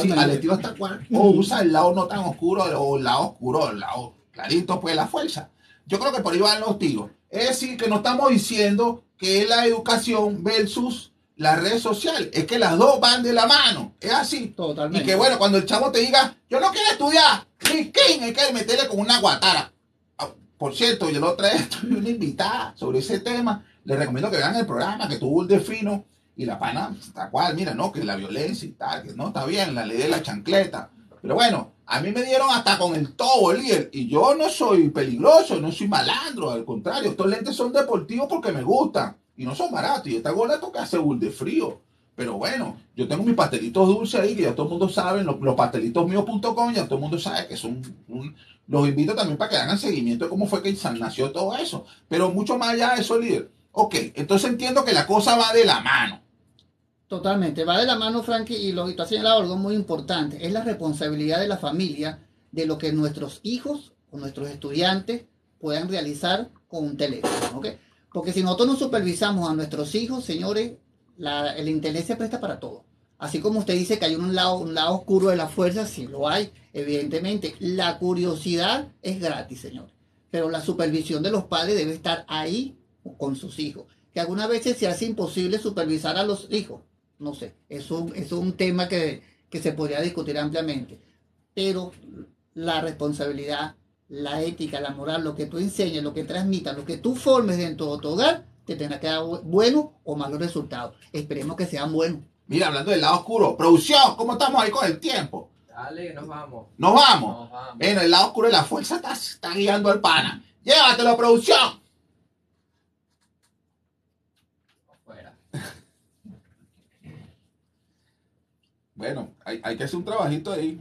[SPEAKER 1] Sí, Aletivo está o usa el lado no tan oscuro o el lado oscuro, el lado clarito, pues la fuerza. Yo creo que por ahí van los tiros. Es decir, que no estamos diciendo que es la educación versus las redes sociales. Es que las dos van de la mano. Es así.
[SPEAKER 2] Totalmente.
[SPEAKER 1] Y que bueno, cuando el chavo te diga, yo no quiero estudiar, ni quién, hay que meterle con una guatara. Ah, Por cierto, yo lo traje una invitada sobre ese tema. Les recomiendo que vean el programa que tuvo el de fino y la pana, está cual, mira, no, que la violencia y tal, que no está bien, la ley de la chancleta. Pero bueno, a mí me dieron hasta con el tobo, líder. Y yo no soy peligroso, no soy malandro, al contrario, estos lentes son deportivos porque me gustan. Y no son baratos. Y esta gorra toca hace de frío. Pero bueno, yo tengo mis pastelitos dulces ahí, que ya todo el mundo sabe, los, los pastelitosmíos.com, ya todo el mundo sabe que son un, los invito también para que hagan seguimiento de cómo fue que nació todo eso. Pero mucho más allá de eso, líder. Ok, entonces entiendo que la cosa va de la mano.
[SPEAKER 2] Totalmente, va de la mano, Frankie, y lo que tú has señalado algo muy importante, es la responsabilidad de la familia de lo que nuestros hijos o nuestros estudiantes puedan realizar con un teléfono, ¿ok? Porque si nosotros no supervisamos a nuestros hijos, señores, el interés se presta para todo. Así como usted dice que hay un lado, un lado oscuro de la fuerza, sí lo hay, evidentemente. La curiosidad es gratis, señores. Pero la supervisión de los padres debe estar ahí con sus hijos. Que algunas veces se hace imposible supervisar a los hijos no sé. Es un, es un tema que, que se podría discutir ampliamente. Pero la responsabilidad, la ética, la moral, lo que tú enseñes, lo que transmitas, lo que tú formes dentro de tu hogar, te tendrá que dar bu- buenos o malos resultados. Esperemos que sean buenos.
[SPEAKER 1] Mira, hablando del lado oscuro, producción, ¿cómo estamos ahí con el tiempo?
[SPEAKER 3] Dale, nos vamos.
[SPEAKER 1] Nos vamos.
[SPEAKER 3] Nos vamos.
[SPEAKER 1] Bueno, el lado oscuro de la fuerza está, está guiando al pana. Llévatelo, producción.
[SPEAKER 3] Fuera.
[SPEAKER 1] Bueno, hay, hay que hacer un trabajito ahí,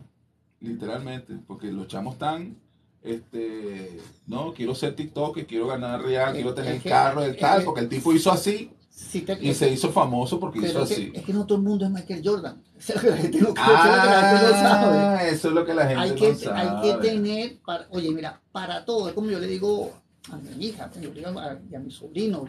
[SPEAKER 1] literalmente, porque los chamos están, este, no, quiero ser TikTok, quiero ganar real, quiero tener
[SPEAKER 2] Es que-
[SPEAKER 1] carro, el tal,
[SPEAKER 2] que-
[SPEAKER 1] porque el tipo hizo así
[SPEAKER 2] te-
[SPEAKER 1] y se hizo famoso porque hizo así.
[SPEAKER 2] es que no todo el mundo es Michael Jordan. Eso es lo que la gente no, sabe.
[SPEAKER 1] Ah, eso es lo que la gente
[SPEAKER 2] hay
[SPEAKER 1] no
[SPEAKER 2] que,
[SPEAKER 1] sabe.
[SPEAKER 2] hay que tener, para, oye, mira, para todo, es como yo le digo a mi hija, yo le digo a, y a mi sobrino,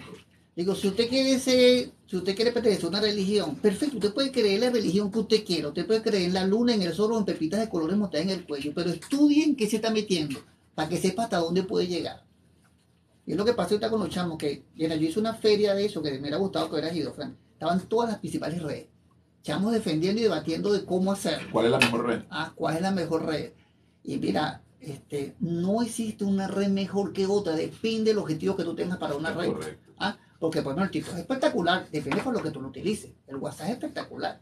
[SPEAKER 2] digo, si usted quiere ser, si usted quiere pertenecer a una religión, perfecto, usted puede creer la religión que usted quiera, usted puede creer en la luna, en el sol o en pepitas de colores montadas en el cuello, pero estudien qué se está metiendo, para que sepa hasta dónde puede llegar. Y es lo que pasa ahorita con los chamos, que mira, yo hice una feria de eso, que me hubiera gustado que hubieras ido, Frank. Estaban todas las principales redes. Chamos defendiendo y debatiendo de cómo hacerlo.
[SPEAKER 1] ¿Cuál es la mejor red?
[SPEAKER 2] Ah, ¿cuál es la mejor red? Y mira, este, no existe una red mejor que otra, depende del objetivo que tú tengas para una red.
[SPEAKER 1] Correcto.
[SPEAKER 2] Porque bueno, el tipo es espectacular, depende por lo que tú lo utilices. El WhatsApp es espectacular.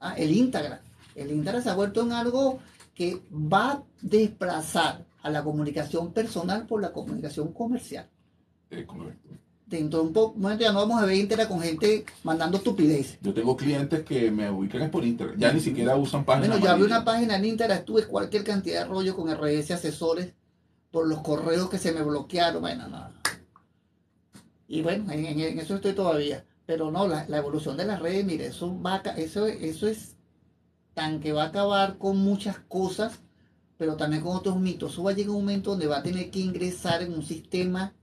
[SPEAKER 2] Ah, el Instagram. El Instagram se ha vuelto en algo que va a desplazar a la comunicación personal por la comunicación comercial.
[SPEAKER 1] Eh, correcto.
[SPEAKER 2] Dentro de un po- momento ya no vamos a ver Instagram con gente mandando estupideces.
[SPEAKER 1] Yo tengo clientes que me ubican por Instagram. Ya ni siquiera usan páginas.
[SPEAKER 2] Bueno, yo abrí una página en Instagram, tuve cualquier cantidad de rollo con RS asesores por los correos que se me bloquearon. Bueno, no. Y bueno, en, eso estoy todavía. Pero no, la, la evolución de las redes, mire, eso va eso, eso es tan que va a acabar con muchas cosas, pero también con otros mitos. Eso va a llegar un momento donde va a tener que ingresar en un sistema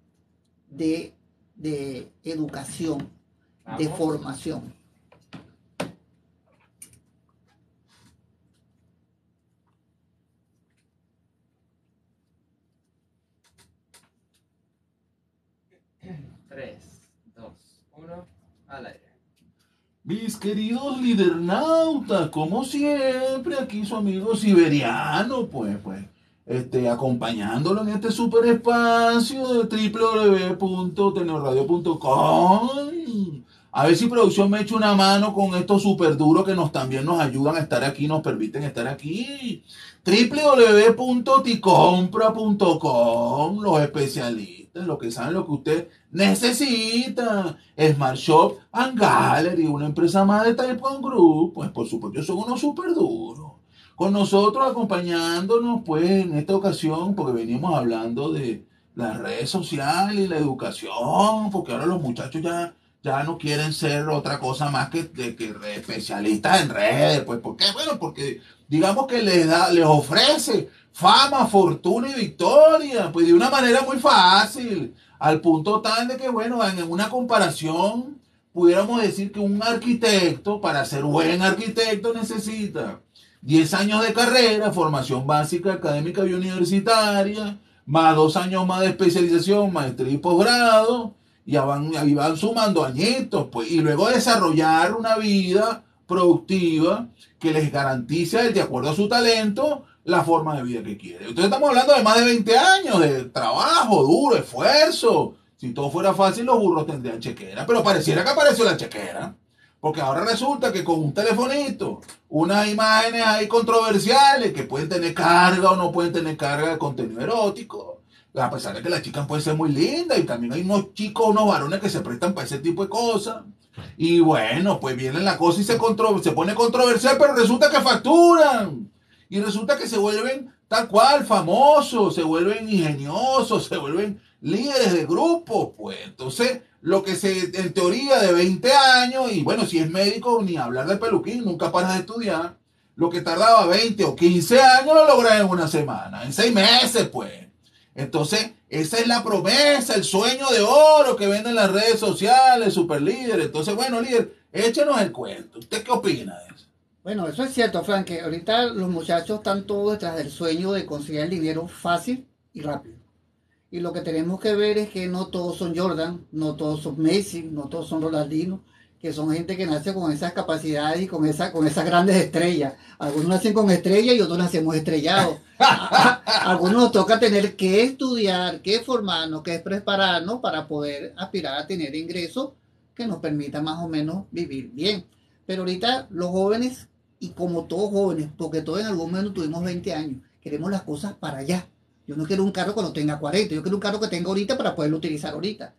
[SPEAKER 2] de, de educación, de formación.
[SPEAKER 1] Mis queridos lidernautas, como siempre, aquí su amigo siberiano, pues, pues, este, acompañándolo en este super espacio de www.teneorradio.com. A ver si producción me echa una mano con estos super duros que nos también nos ayudan a estar aquí, nos permiten estar aquí. www.ticompra.com, los especialistas, los que saben lo que usted necesita. Smart Shop and Gallery, una empresa más de Typhoon Group, pues por supuesto son unos super duros. Con nosotros acompañándonos, pues en esta ocasión, porque venimos hablando de las redes sociales y la educación, porque ahora los muchachos ya, ya no quieren ser otra cosa más que, de, que especialistas en redes, pues ¿por qué? Bueno, porque digamos que les da, les ofrece fama, fortuna y victoria, pues de una manera muy fácil, al punto tal de que, bueno, en una comparación, pudiéramos decir que un arquitecto, para ser buen arquitecto, necesita 10 años de carrera, formación básica, académica y universitaria, más dos años más de especialización, maestría y posgrado, y van, van sumando añitos, pues, y luego desarrollar una vida productiva que les garantice, de acuerdo a su talento, la forma de vida que quiere. Entonces estamos hablando de más de 20 años de trabajo duro, esfuerzo. Si todo fuera fácil, los burros tendrían chequera, pero pareciera que apareció la chequera. Porque ahora resulta que con un telefonito, unas imágenes ahí controversiales que pueden tener carga o no pueden tener carga de contenido erótico, a pesar de que las chicas pueden ser muy lindas y también hay unos chicos, unos varones que se prestan para ese tipo de cosas. Y bueno, pues viene la cosa y se, contro- se pone controversial, pero resulta que facturan. Y resulta que se vuelven tal cual famosos, se vuelven ingeniosos, se vuelven líderes de grupos. Pues entonces, lo que se, en teoría de 20 años, y bueno, si es médico, ni hablar de peluquín, nunca paras de estudiar. Lo que tardaba 20 o 15 años lo logras en una semana, en seis meses, pues. Entonces, esa es la promesa, el sueño de oro que venden las redes sociales, super líder. Entonces, bueno, líder, échenos el cuento. ¿Usted qué opina de eso?
[SPEAKER 2] Bueno, eso es cierto, Frank, que ahorita los muchachos están todos detrás del sueño de conseguir el dinero fácil y rápido. Y lo que tenemos que ver es que no todos son Jordan, no todos son Messi, no todos son Ronaldinho, que son gente que nace con esas capacidades y con, esa, con esas grandes estrellas. Algunos nacen con estrellas y otros nacemos estrellados. Algunos nos toca tener que estudiar, que formarnos, que prepararnos para poder aspirar a tener ingresos que nos permitan más o menos vivir bien. Pero ahorita los jóvenes, y como todos jóvenes, porque todos en algún momento tuvimos 20 años, queremos las cosas para allá. Yo no quiero un carro cuando tenga 40, yo quiero un carro que tenga ahorita para poderlo utilizar ahorita.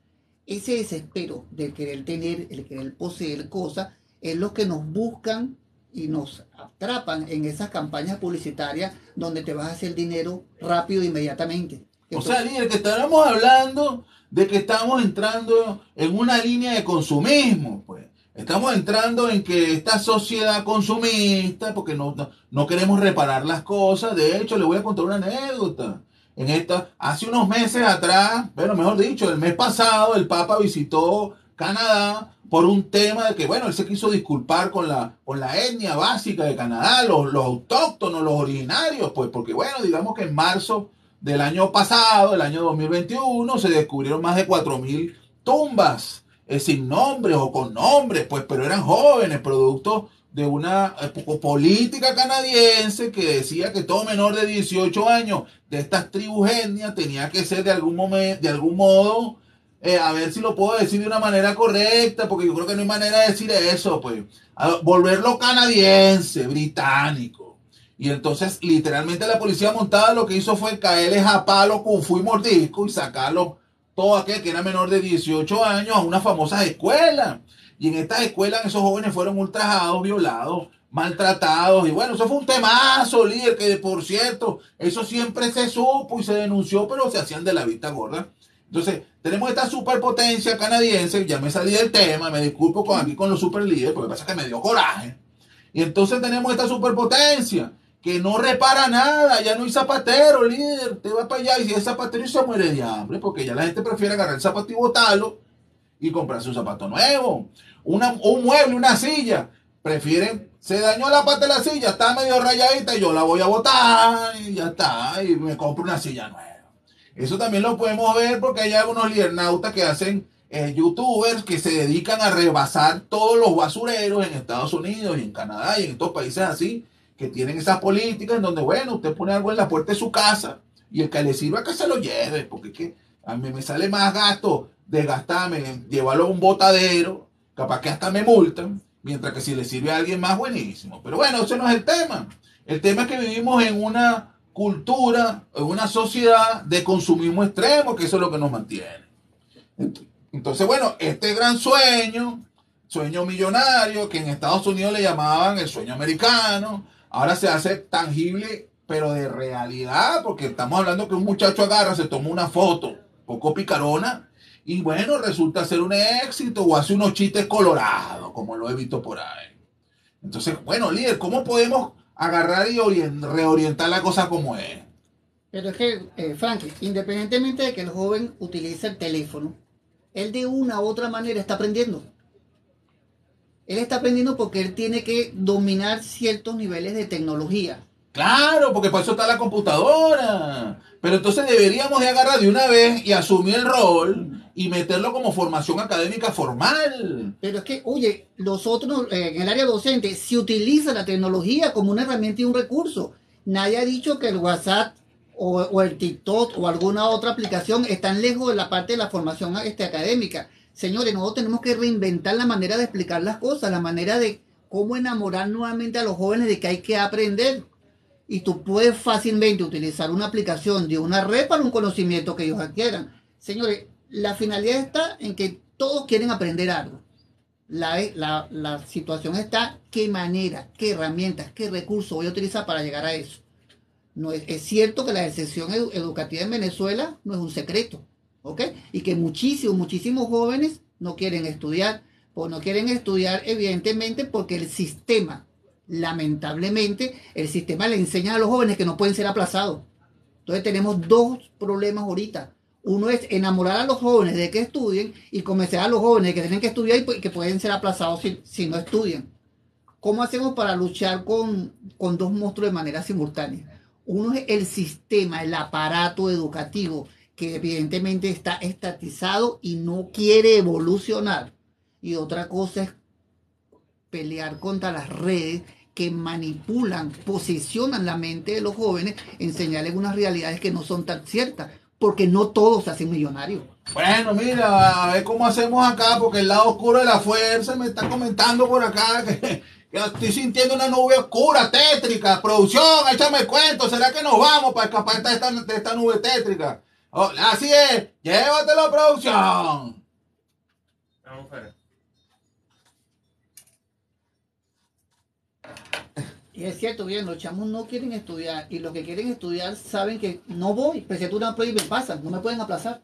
[SPEAKER 2] Ese desespero de querer tener, el querer poseer cosas, es lo que nos buscan y nos atrapan en esas campañas publicitarias donde te vas a hacer dinero rápido e inmediatamente.
[SPEAKER 1] O sea, líder, que estábamos hablando de que estamos entrando en una línea de consumismo, pues. Estamos entrando en que esta sociedad consumista, porque no, no, queremos reparar las cosas, de hecho, le voy a contar una anécdota. En esta, hace unos meses atrás, bueno, mejor dicho, el mes pasado el Papa visitó Canadá por un tema de que, bueno, él se quiso disculpar con la, con la etnia básica de Canadá, los, los autóctonos, los originarios, pues porque, bueno, digamos que en marzo del año pasado, el año 2021, se descubrieron más de 4.000 tumbas eh, sin nombres o con nombres, pues, pero eran jóvenes, producto de una eh, política canadiense que decía que todo menor de 18 años de estas tribus etnias tenía que ser de algún momento, de algún modo, eh, a ver si lo puedo decir de una manera correcta, porque yo creo que no hay manera de decir eso, pues, volverlo canadiense, británico. Y entonces, literalmente, la policía montada lo que hizo fue caerles a palo con fu y mordisco y sacarlo todo aquel que era menor de 18 años a una famosa escuela y en estas escuelas esos jóvenes fueron ultrajados, violados, maltratados. Y bueno, eso fue un temazo, líder, que por cierto, eso siempre se supo y se denunció, pero se hacían de la vista gorda. Entonces, tenemos esta superpotencia canadiense, ya me salí del tema, me disculpo con aquí con los super líderes, porque pasa que me dio coraje. Y entonces tenemos esta superpotencia que no repara nada, ya no hay zapatero, líder, te va para allá y si es zapatero se muere de hambre, porque ya la gente prefiere agarrar el zapato y botarlo y comprarse un zapato nuevo. Una, un mueble, una silla. Prefieren, se dañó la parte de la silla, está medio rayadita, y yo la voy a botar y ya está, y me compro una silla nueva. Eso también lo podemos ver porque hay algunos liernautas que hacen eh, youtubers que se dedican a rebasar todos los basureros en Estados Unidos y en Canadá y en estos países así, que tienen esas políticas en donde, bueno, usted pone algo en la puerta de su casa y el que le sirva que se lo lleve, porque que a mí me sale más gasto desgastarme, llevarlo a un botadero, capaz que hasta me multan, mientras que si le sirve a alguien más, buenísimo. Pero bueno, ese no es el tema. El tema es que vivimos en una cultura, en una sociedad de consumismo extremo, que eso es lo que nos mantiene. Entonces, bueno, este gran sueño, sueño millonario, que en Estados Unidos le llamaban el sueño americano, ahora se hace tangible, pero de realidad, porque estamos hablando que un muchacho agarra, se toma una foto, poco picarona, y bueno, resulta ser un éxito o hace unos chistes colorados, como lo he visto por ahí. Entonces, bueno, líder, ¿cómo podemos agarrar y reorientar la cosa como es?
[SPEAKER 2] Pero es que, eh, Frank, independientemente de que el joven utilice el teléfono, él de una u otra manera está aprendiendo. Él está aprendiendo porque él tiene que dominar ciertos niveles de tecnología.
[SPEAKER 1] Claro, porque por eso está la computadora. Pero entonces deberíamos de agarrar de una vez y asumir el rol y meterlo como formación académica formal.
[SPEAKER 2] Pero es que, oye, nosotros eh, en el área docente se utiliza la tecnología como una herramienta y un recurso. Nadie ha dicho que el WhatsApp o, el TikTok o alguna otra aplicación están lejos de la parte de la formación este, académica. Señores, nosotros tenemos que reinventar la manera de explicar las cosas, la manera de cómo enamorar nuevamente a los jóvenes de que hay que aprender. Y tú puedes fácilmente utilizar una aplicación de una red para un conocimiento que ellos adquieran. Señores, la finalidad está en que todos quieren aprender algo. La, la, situación está qué manera, qué herramientas, qué recursos voy a utilizar para llegar a eso. No es, es cierto que la excepción educativa en Venezuela no es un secreto, ¿ok? Y que muchísimos, muchísimos jóvenes no quieren estudiar, o no quieren estudiar evidentemente porque el sistema, lamentablemente, el sistema le enseña a los jóvenes que no pueden ser aplazados. Entonces tenemos dos problemas ahorita uno es enamorar a los jóvenes de que estudien y convencer a los jóvenes de que tienen que estudiar y que pueden ser aplazados si, no estudian. ¿Cómo hacemos para luchar con, con dos monstruos de manera simultánea? Uno es el sistema, el aparato educativo, que evidentemente está estatizado y no quiere evolucionar. Y otra cosa es pelear contra las redes que manipulan, posicionan la mente de los jóvenes, enseñarles unas realidades que no son tan ciertas, porque no todos se hacen millonarios.
[SPEAKER 1] Bueno, mira, a ver cómo hacemos acá, porque el lado oscuro de la fuerza me está comentando por acá que, estoy sintiendo una nube oscura, tétrica. Producción, échame el cuento, ¿será que nos vamos para escapar de esta nube tétrica? Oh, así es, llévatelo, producción.
[SPEAKER 3] Vamos fuera.
[SPEAKER 2] Y es cierto, bien, los chamos no quieren estudiar y los que quieren estudiar saben que no voy, y me pasan, no me pueden aplazar.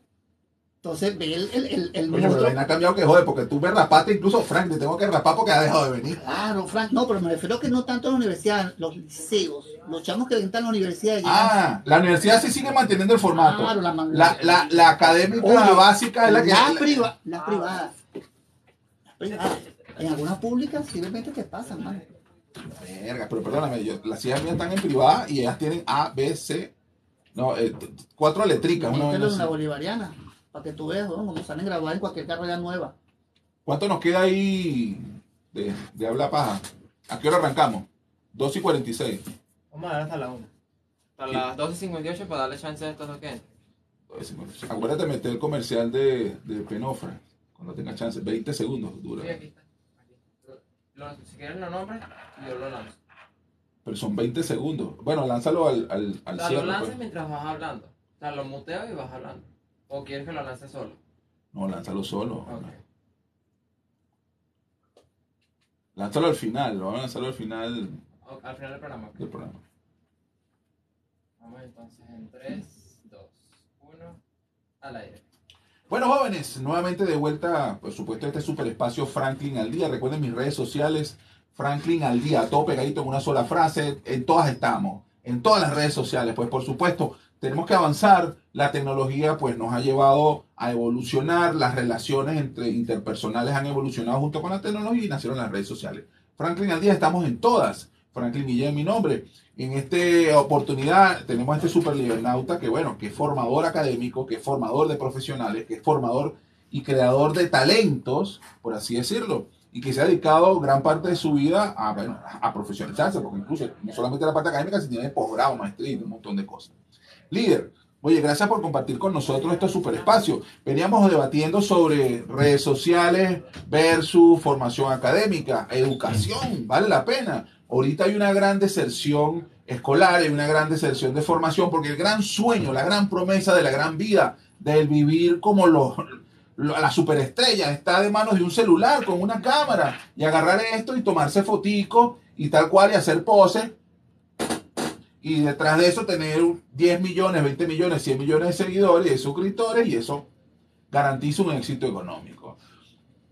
[SPEAKER 2] Entonces ve el, el, el, el
[SPEAKER 1] Oye, pero
[SPEAKER 2] monstruo.
[SPEAKER 1] vaina ha cambiado que jode, porque tú me rapaste, incluso Frank, te tengo que rapar porque ha dejado de venir.
[SPEAKER 2] Claro, Frank, no, pero me refiero que no tanto a la universidad, los liceos, los chamos que entran a la universidad llegan-
[SPEAKER 1] Ah, la universidad sí sigue manteniendo el formato.
[SPEAKER 2] Claro, la,
[SPEAKER 1] La, la, la académica
[SPEAKER 2] Oye,
[SPEAKER 1] básica es la que...
[SPEAKER 2] las priva- las privadas. Las privadas. En algunas públicas simplemente te pasan, mano.
[SPEAKER 1] Verga, pero perdóname, yo, las hijas mías están en privada y ellas tienen A, B, C, no, eh, cuatro letricas. Una
[SPEAKER 2] la
[SPEAKER 1] así.
[SPEAKER 2] bolivariana, para que tú veas ¿no? cómo salen grabadas en cualquier carrera nueva.
[SPEAKER 1] ¿Cuánto nos queda ahí de, de habla paja? ¿A qué hora arrancamos? 2 y 46.
[SPEAKER 3] Vamos a dar hasta la 1. Hasta las 12.58 para darle chance a estos dos que
[SPEAKER 1] Acuérdate de meter el comercial de, de Penofra, cuando tenga chance. 20 segundos dura.
[SPEAKER 3] Sí, aquí está. Aquí. Lo- si quieres lo nombres, yo lo lanzo.
[SPEAKER 1] Pero son 20 segundos. Bueno, lánzalo al, al,
[SPEAKER 3] O
[SPEAKER 1] al
[SPEAKER 3] sea, lo lanzas
[SPEAKER 1] pues.
[SPEAKER 3] mientras vas hablando. O sea, lo muteo y vas hablando. O quieres que lo lances solo.
[SPEAKER 1] No, lánzalo solo.
[SPEAKER 3] Ok.
[SPEAKER 1] Lánzalo al final. Vamos a lanzarlo al final
[SPEAKER 3] al final del programa. ok.
[SPEAKER 1] del programa.
[SPEAKER 3] Vamos entonces en 3, 2, 1, al aire.
[SPEAKER 1] Bueno, jóvenes, nuevamente de vuelta, por supuesto, este super espacio Franklin al día. Recuerden mis redes sociales, Franklin al día, todo pegadito en una sola frase. En todas estamos, en todas las redes sociales. Pues, por supuesto, tenemos que avanzar. La tecnología, pues, nos ha llevado a evolucionar. Las relaciones entre interpersonales han evolucionado junto con la tecnología y nacieron las redes sociales. Franklin al día, estamos en todas. Franklin Guillén mi nombre. En esta oportunidad tenemos a este super libernauta que, bueno, que es formador académico, que es formador de profesionales, que es formador y creador de talentos, por así decirlo, y que se ha dedicado gran parte de su vida a, profesionalizarse, porque incluso no solamente la parte académica, sino tiene posgrado, maestría un montón de cosas. Líder, oye, gracias por compartir con nosotros este super espacio. Veníamos debatiendo sobre redes sociales versus formación académica, educación, vale la pena. Ahorita hay una gran deserción escolar, hay una gran deserción de formación, porque el gran sueño, la gran promesa de la gran vida, del vivir como los, lo- la superestrella, está de manos de un celular con una cámara y agarrar esto y tomarse fotico y tal cual y hacer poses. Y detrás de eso tener 10 millones, 20 millones, 100 millones de seguidores y de suscriptores y eso garantiza un éxito económico.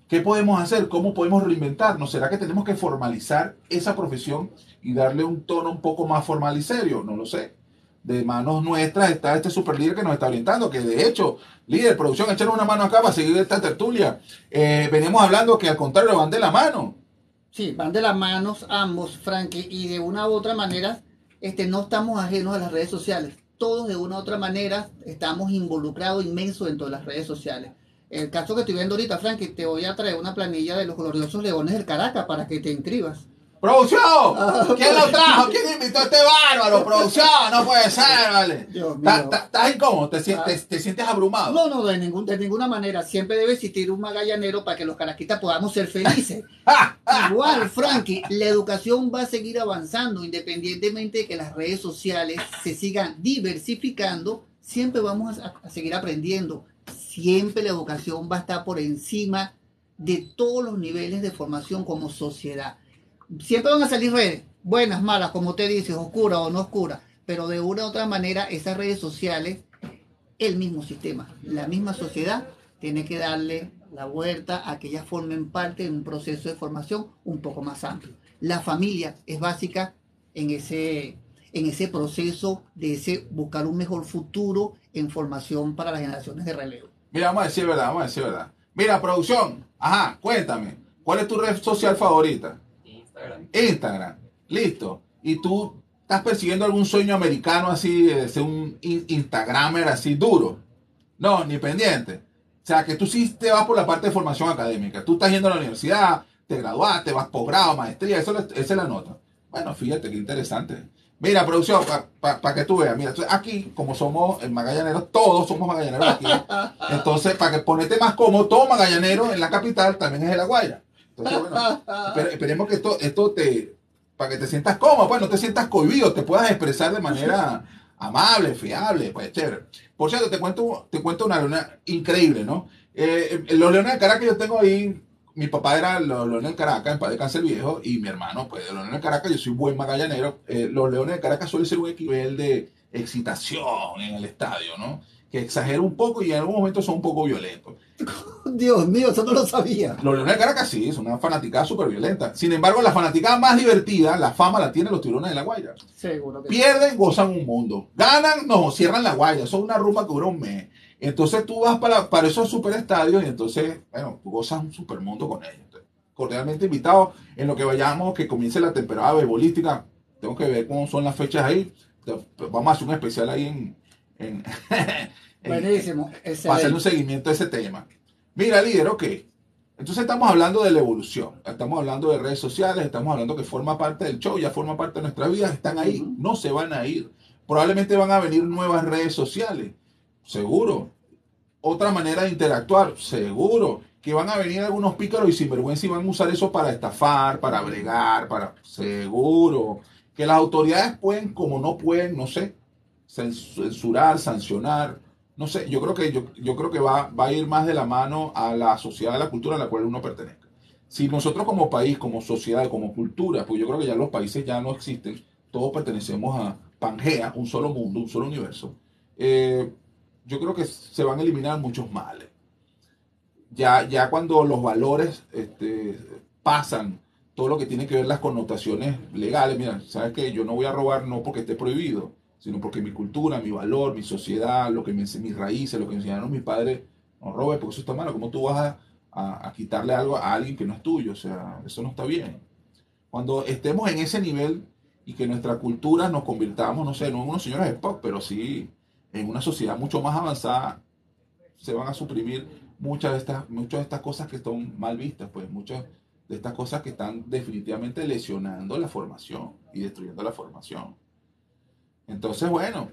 [SPEAKER 1] ¿Qué podemos hacer? ¿Cómo podemos reinventarnos? ¿Será que tenemos que formalizar esa profesión y darle un tono un poco más formal y serio? No lo sé. De manos nuestras está este super líder que nos está orientando, que de hecho, líder, producción, échanos una mano acá para seguir esta tertulia. Eh, venimos hablando que al contrario van de la mano.
[SPEAKER 2] Sí, van de las manos ambos, Frankie, y de una u otra manera este, no estamos ajenos a las redes sociales. Todos de una u otra manera estamos involucrados inmensos dentro de las redes sociales. El caso que estoy viendo ahorita, Frankie, te voy a traer una planilla de los gloriosos leones del Caracas para que te inscribas.
[SPEAKER 1] ¡Producción! ¿Quién lo trajo? ¿Quién invitó a este bárbaro? ¡Producción! No puede ser, vale.
[SPEAKER 2] Dios mío.
[SPEAKER 1] ¿Estás- ¿Estás estás incómodo? ¿Te sientes, te sientes abrumado?
[SPEAKER 2] No, no, de, ningún, de ninguna manera. Siempre debe existir un magallanero para que los caraquitas podamos ser felices. Igual, Frankie, la educación va a seguir avanzando independientemente de que las redes sociales se sigan diversificando. Siempre vamos a, a seguir aprendiendo. Siempre la educación va a estar por encima de todos los niveles de formación como sociedad. Siempre van a salir redes, buenas, malas, como te dices, oscuras o no oscuras, pero de una u otra manera esas redes sociales, el mismo sistema, la misma sociedad, tiene que darle la vuelta a que ellas formen parte de un proceso de formación un poco más amplio. La familia es básica en ese, en ese proceso de ese buscar un mejor futuro en formación para las generaciones de relevo.
[SPEAKER 1] Mira, vamos a decir verdad, vamos a decir verdad. Mira, producción, ajá, cuéntame, ¿cuál es tu red social favorita?
[SPEAKER 3] Instagram.
[SPEAKER 1] Instagram, listo. ¿Y tú estás persiguiendo algún sueño americano así, de ser un in- Instagramer así duro? No, ni pendiente. O sea, que tú sí te vas por la parte de formación académica. Tú estás yendo a la universidad, te graduaste, vas posgrado, maestría, eso, es- esa es la nota. Bueno, fíjate qué interesante. Mira, producción, para que tú veas, mira, aquí, como somos Magallaneros, todos somos Magallaneros aquí. Entonces, para que ponerte más cómodo, todo Magallanero en la capital también es de La Guaira. Esperemos que esto, esto te, para que te sientas cómodo, pues no te sientas cohibido, te puedas expresar de manera amable, fiable, pues chévere. Por cierto, te cuento, te cuento una leona increíble, ¿no? Eh, los leones de Caracas yo tengo ahí, mi papá era los leones del Caracas, en paz de cáncer viejo, y mi hermano, pues de los leones del Caracas, yo soy buen magallanero. Eh, los leones de Caracas suelen ser un nivel de excitación en el estadio, ¿no? Que exagera un poco y en algún momento son un poco violentos.
[SPEAKER 2] Dios mío, eso no lo sabía.
[SPEAKER 1] Los Leones de Caracas sí, es una fanaticada súper violenta. Sin embargo, la fanaticada más divertida, la fama la tienen los tiburones de la Guaira.
[SPEAKER 2] Seguro que sí.
[SPEAKER 1] Pierden, gozan un mundo. Ganan, no, cierran la Guaira. Son una rumba que dura un mes. Entonces tú vas para, para esos superestadios y entonces, bueno, tú gozas un supermundo con ellos. Entonces, cordialmente invitado en lo que vayamos, que comience la temporada beisbolística. Tengo que ver cómo son las fechas ahí. Entonces, Vamos a hacer un especial ahí en... en- en-
[SPEAKER 2] Buenísimo.
[SPEAKER 1] para un seguimiento a ese tema. Mira, líder, ok. Entonces estamos hablando de la evolución, estamos hablando de redes sociales, estamos hablando que forma parte del show, ya forma parte de nuestra vida, están ahí, no se van a ir. Probablemente van a venir nuevas redes sociales, seguro. Otra manera de interactuar, seguro. Que van a venir algunos pícaros y sinvergüenza y van a usar eso para estafar, para bregar, para... Seguro. Que las autoridades pueden, como no pueden, no sé, censurar, sancionar, no sé, yo creo que, yo, yo creo que va, va a ir más de la mano a la sociedad, a la cultura a la cual uno pertenezca. Si nosotros como país, como sociedad, como cultura, pues yo creo que ya los países ya no existen, todos pertenecemos a Pangea, un solo mundo, un solo universo, eh, yo creo que se van a eliminar muchos males. Ya, ya cuando los valores este, pasan todo lo que tiene que ver las connotaciones legales, mira, sabes que yo no voy a robar no porque esté prohibido, sino porque mi cultura, mi valor, mi sociedad, lo que me, mis raíces, lo que me enseñaron mis padres, no robes porque eso está malo. ¿Cómo tú vas a quitarle algo a alguien que no es tuyo? O sea, eso no está bien. Cuando estemos en ese nivel y que nuestra cultura nos convirtamos, no sé, no en unos señores de pop, pero sí en una sociedad mucho más avanzada, se van a suprimir muchas de estas, muchas de estas cosas que están mal vistas, pues muchas de estas cosas que están definitivamente lesionando la formación y destruyendo la formación. Entonces, bueno,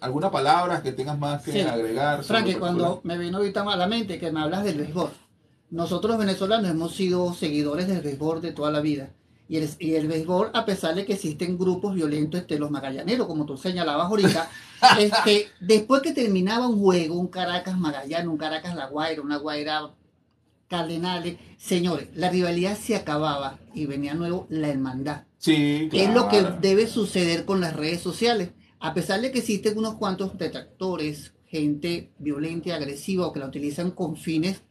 [SPEAKER 1] ¿alguna palabra que tengas más que
[SPEAKER 2] Sí.
[SPEAKER 1] agregar? lo
[SPEAKER 2] cuando me vino ahorita a la mente que me hablas del béisbol, nosotros los venezolanos hemos sido seguidores del béisbol de toda la vida. Y el, y el béisbol, a pesar de que existen grupos violentos, este, los magallaneros, como tú señalabas ahorita, este, después que terminaba un juego, un Caracas Magallano, un Caracas La Guaira, una Guaira Cardenales, señores, la rivalidad se acababa y venía nuevo la hermandad.
[SPEAKER 1] Sí,
[SPEAKER 2] ¿Qué es lo que
[SPEAKER 1] claro.
[SPEAKER 2] debe suceder con las redes sociales? A pesar de que existen unos cuantos detractores, gente violenta y agresiva o que la utilizan con fines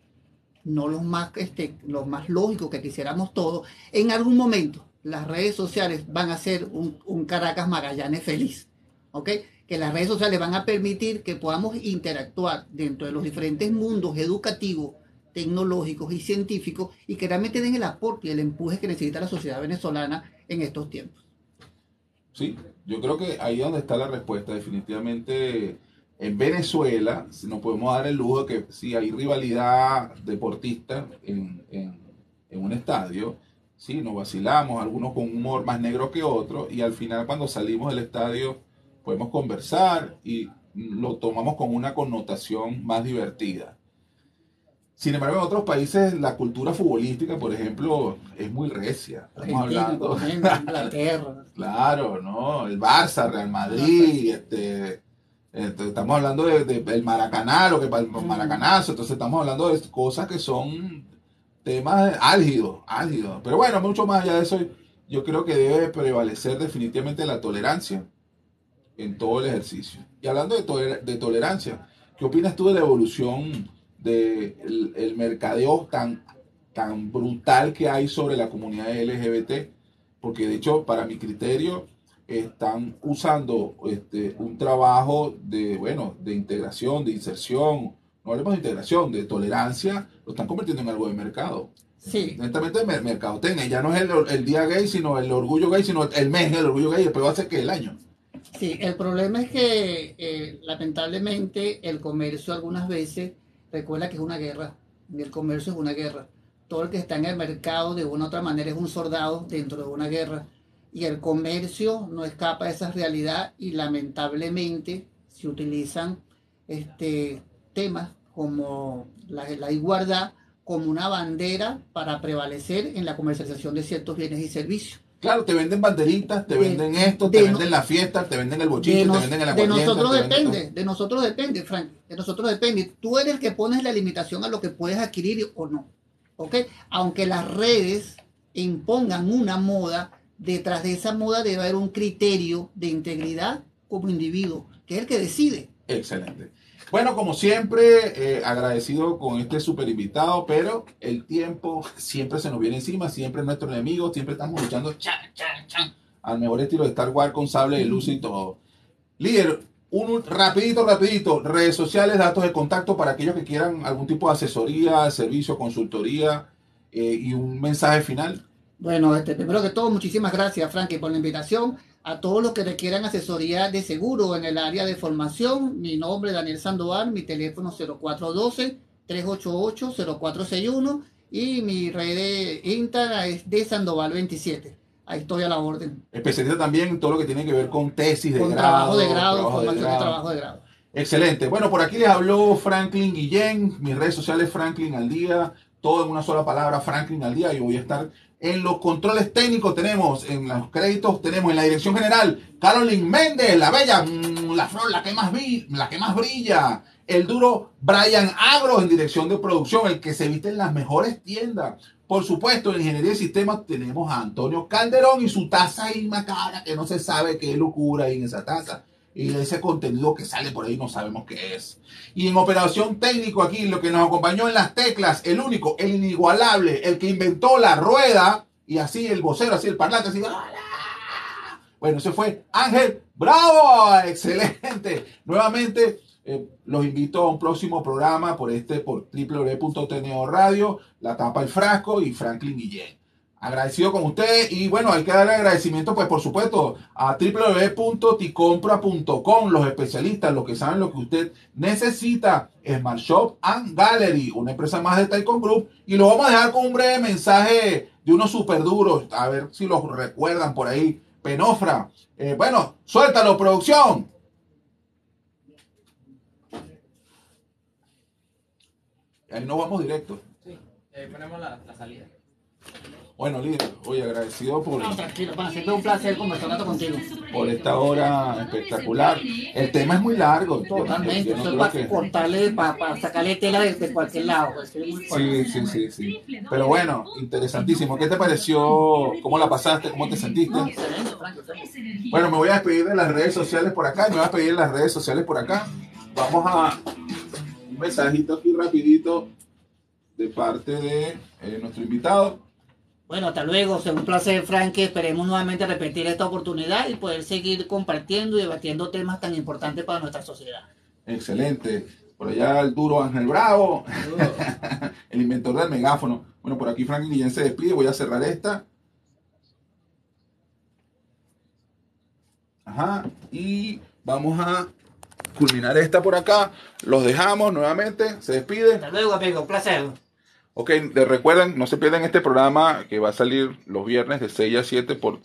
[SPEAKER 2] no los más, este, los más lógicos que quisiéramos todos, en algún momento las redes sociales van a ser un, un Caracas Magallanes feliz. ¿Ok? Que las redes sociales van a permitir que podamos interactuar dentro de los diferentes mundos educativos, tecnológicos y científicos y que realmente den el aporte y el empuje que necesita la sociedad venezolana en estos tiempos.
[SPEAKER 1] Sí, yo creo que ahí es donde está la respuesta. Definitivamente en Venezuela nos podemos dar el lujo de que si hay rivalidad deportista en, en- en un estadio, sí, nos vacilamos, algunos con humor más negro que otros, y al final cuando salimos del estadio podemos conversar y lo tomamos con una connotación más divertida. Sin embargo, en otros países la cultura futbolística, por ejemplo, es muy recia. Estamos hablando...
[SPEAKER 2] Inglaterra.
[SPEAKER 1] Claro, ¿no? El Barça, Real Madrid, este, este, estamos hablando de, de- del Maracaná, lo que el Maracanazo, entonces estamos hablando de cosas que son temas álgidos, álgidos. Pero bueno, mucho más allá de eso, yo creo que debe prevalecer definitivamente la tolerancia en todo el ejercicio. Y hablando de, toler- de tolerancia, ¿qué opinas tú de la evolución del el mercadeo tan, tan brutal que hay sobre la comunidad LGBT? porque de hecho, para mi criterio, están usando este, un trabajo de, bueno, de integración, de inserción, no hablemos de integración, de tolerancia, lo están convirtiendo en algo de mercado.
[SPEAKER 2] Sí,
[SPEAKER 1] Netamente mer- mercadotecnia, ya no es el, el día gay, sino el orgullo gay, sino el mes el orgullo gay, después va a ser que el año.
[SPEAKER 2] sí, el problema es que eh, lamentablemente el comercio algunas veces recuerda que es una guerra, el comercio es una guerra, todo el que está en el mercado de una u otra manera es un soldado dentro de una guerra y el comercio no escapa de esa realidad y lamentablemente se utilizan este, temas como la, la igualdad como una bandera para prevalecer en la comercialización de ciertos bienes y servicios.
[SPEAKER 1] Claro, te venden banderitas, te
[SPEAKER 2] De-
[SPEAKER 1] venden esto,
[SPEAKER 2] de
[SPEAKER 1] te
[SPEAKER 2] no-
[SPEAKER 1] venden la fiesta, te venden el bochiche,
[SPEAKER 2] de, nos-
[SPEAKER 1] te venden el
[SPEAKER 2] de
[SPEAKER 1] aguardiente,
[SPEAKER 2] nosotros
[SPEAKER 1] te venden
[SPEAKER 2] depende, de nosotros depende, Frank, de nosotros depende. Tú eres el que pones la limitación a lo que puedes adquirir o no, ¿ok? Aunque las redes impongan una moda, detrás de esa moda debe haber un criterio de integridad como individuo, que es el que decide.
[SPEAKER 1] Excelente. Bueno, como siempre, eh, agradecido con este super invitado, pero el tiempo siempre se nos viene encima, siempre es nuestro enemigo, siempre estamos luchando chan, chan, chan, al mejor estilo de Star Wars con sable de luz y todo. Líder, un rapidito, rapidito, redes sociales, datos de contacto para aquellos que quieran algún tipo de asesoría, servicio, consultoría eh, y un mensaje final.
[SPEAKER 2] Bueno, este, primero que todo, muchísimas gracias, Frankie, por la invitación. A todos los que requieran asesoría de seguro en el área de formación, mi nombre es Daniel Sandoval, mi teléfono 0412-388-0461 y mi red de Instagram es de Sandoval 27. Ahí estoy a la orden.
[SPEAKER 1] Especialista también en todo lo que tiene que ver con tesis de
[SPEAKER 2] Con
[SPEAKER 1] grado.
[SPEAKER 2] trabajo de grado,
[SPEAKER 1] trabajo de
[SPEAKER 2] formación de
[SPEAKER 1] grado.
[SPEAKER 2] trabajo de grado.
[SPEAKER 1] Excelente. Bueno, por aquí les habló Franklin Guillén. Mis redes sociales Franklin al día. Todo en una sola palabra, Franklin al día. Yo voy a estar en los controles técnicos. Tenemos en los créditos, tenemos en la dirección general Carolyn Méndez, la bella, mm, la flor, la que más vi, la que más brilla. El duro Brian Agro en dirección de producción, el que se viste en las mejores tiendas. Por supuesto, en Ingeniería de Sistemas tenemos a Antonio Calderón y su taza ahí macabra que no se sabe qué locura hay en esa taza. Y ese contenido que sale por ahí no sabemos qué es. Y en operación técnico aquí, lo que nos acompañó en las teclas, el único, el inigualable, el que inventó la rueda, y así el vocero, así el parlante, así. Bueno, ese fue Ángel Bravo, excelente. Nuevamente, eh, los invito a un próximo programa por este, por www.tneo Radio, La Tapa el Frasco y Franklin Guillén. Agradecido con ustedes y bueno, hay que darle agradecimiento pues por supuesto a www.ticompra.com, los especialistas, los que saben lo que usted necesita, Smart Shop and Gallery, una empresa más de Taikon Group y lo vamos a dejar con un breve mensaje de unos super duros, a ver si los recuerdan por ahí, Penofra. Eh, bueno, suéltalo producción. Ahí nos vamos directo.
[SPEAKER 3] Sí, ahí ponemos la, la salida.
[SPEAKER 1] Bueno, líder, oye, agradecido por,
[SPEAKER 2] No, tranquilo, para siempre un placer conversar contigo.
[SPEAKER 1] por esta hora espectacular. El tema es muy largo.
[SPEAKER 2] Totalmente,
[SPEAKER 1] no
[SPEAKER 2] eso es para
[SPEAKER 1] que-
[SPEAKER 2] cortarle, para, sacarle tela de, de cualquier lado. pues.
[SPEAKER 1] Sí, sí, sí, sí. Pero bueno, interesantísimo. ¿Qué te pareció? ¿Cómo la pasaste? ¿Cómo te sentiste? Bueno, me voy a despedir de las redes sociales por acá me voy a despedir de las redes sociales por acá. Vamos a un mensajito aquí rapidito de parte de eh, nuestro invitado.
[SPEAKER 2] Bueno, hasta luego. Será un placer, Frank. Esperemos nuevamente repetir esta oportunidad y poder seguir compartiendo y debatiendo temas tan importantes para nuestra sociedad.
[SPEAKER 1] Excelente. Por allá el duro Ángel Bravo, el inventor del megáfono. Bueno, por aquí Franklin Guillén se despide. Voy a cerrar esta. Ajá. Y vamos a culminar esta por acá. Los dejamos nuevamente. Se despide.
[SPEAKER 2] Hasta luego, amigo. Un placer.
[SPEAKER 1] Ok, de- recuerden, no se pierdan este programa que va a salir los viernes de 6 a 7 por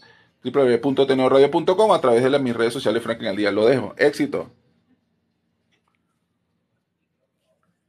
[SPEAKER 1] www.tenorradio.com a través de las, mis redes sociales Franklin al día. Lo dejo. Éxito.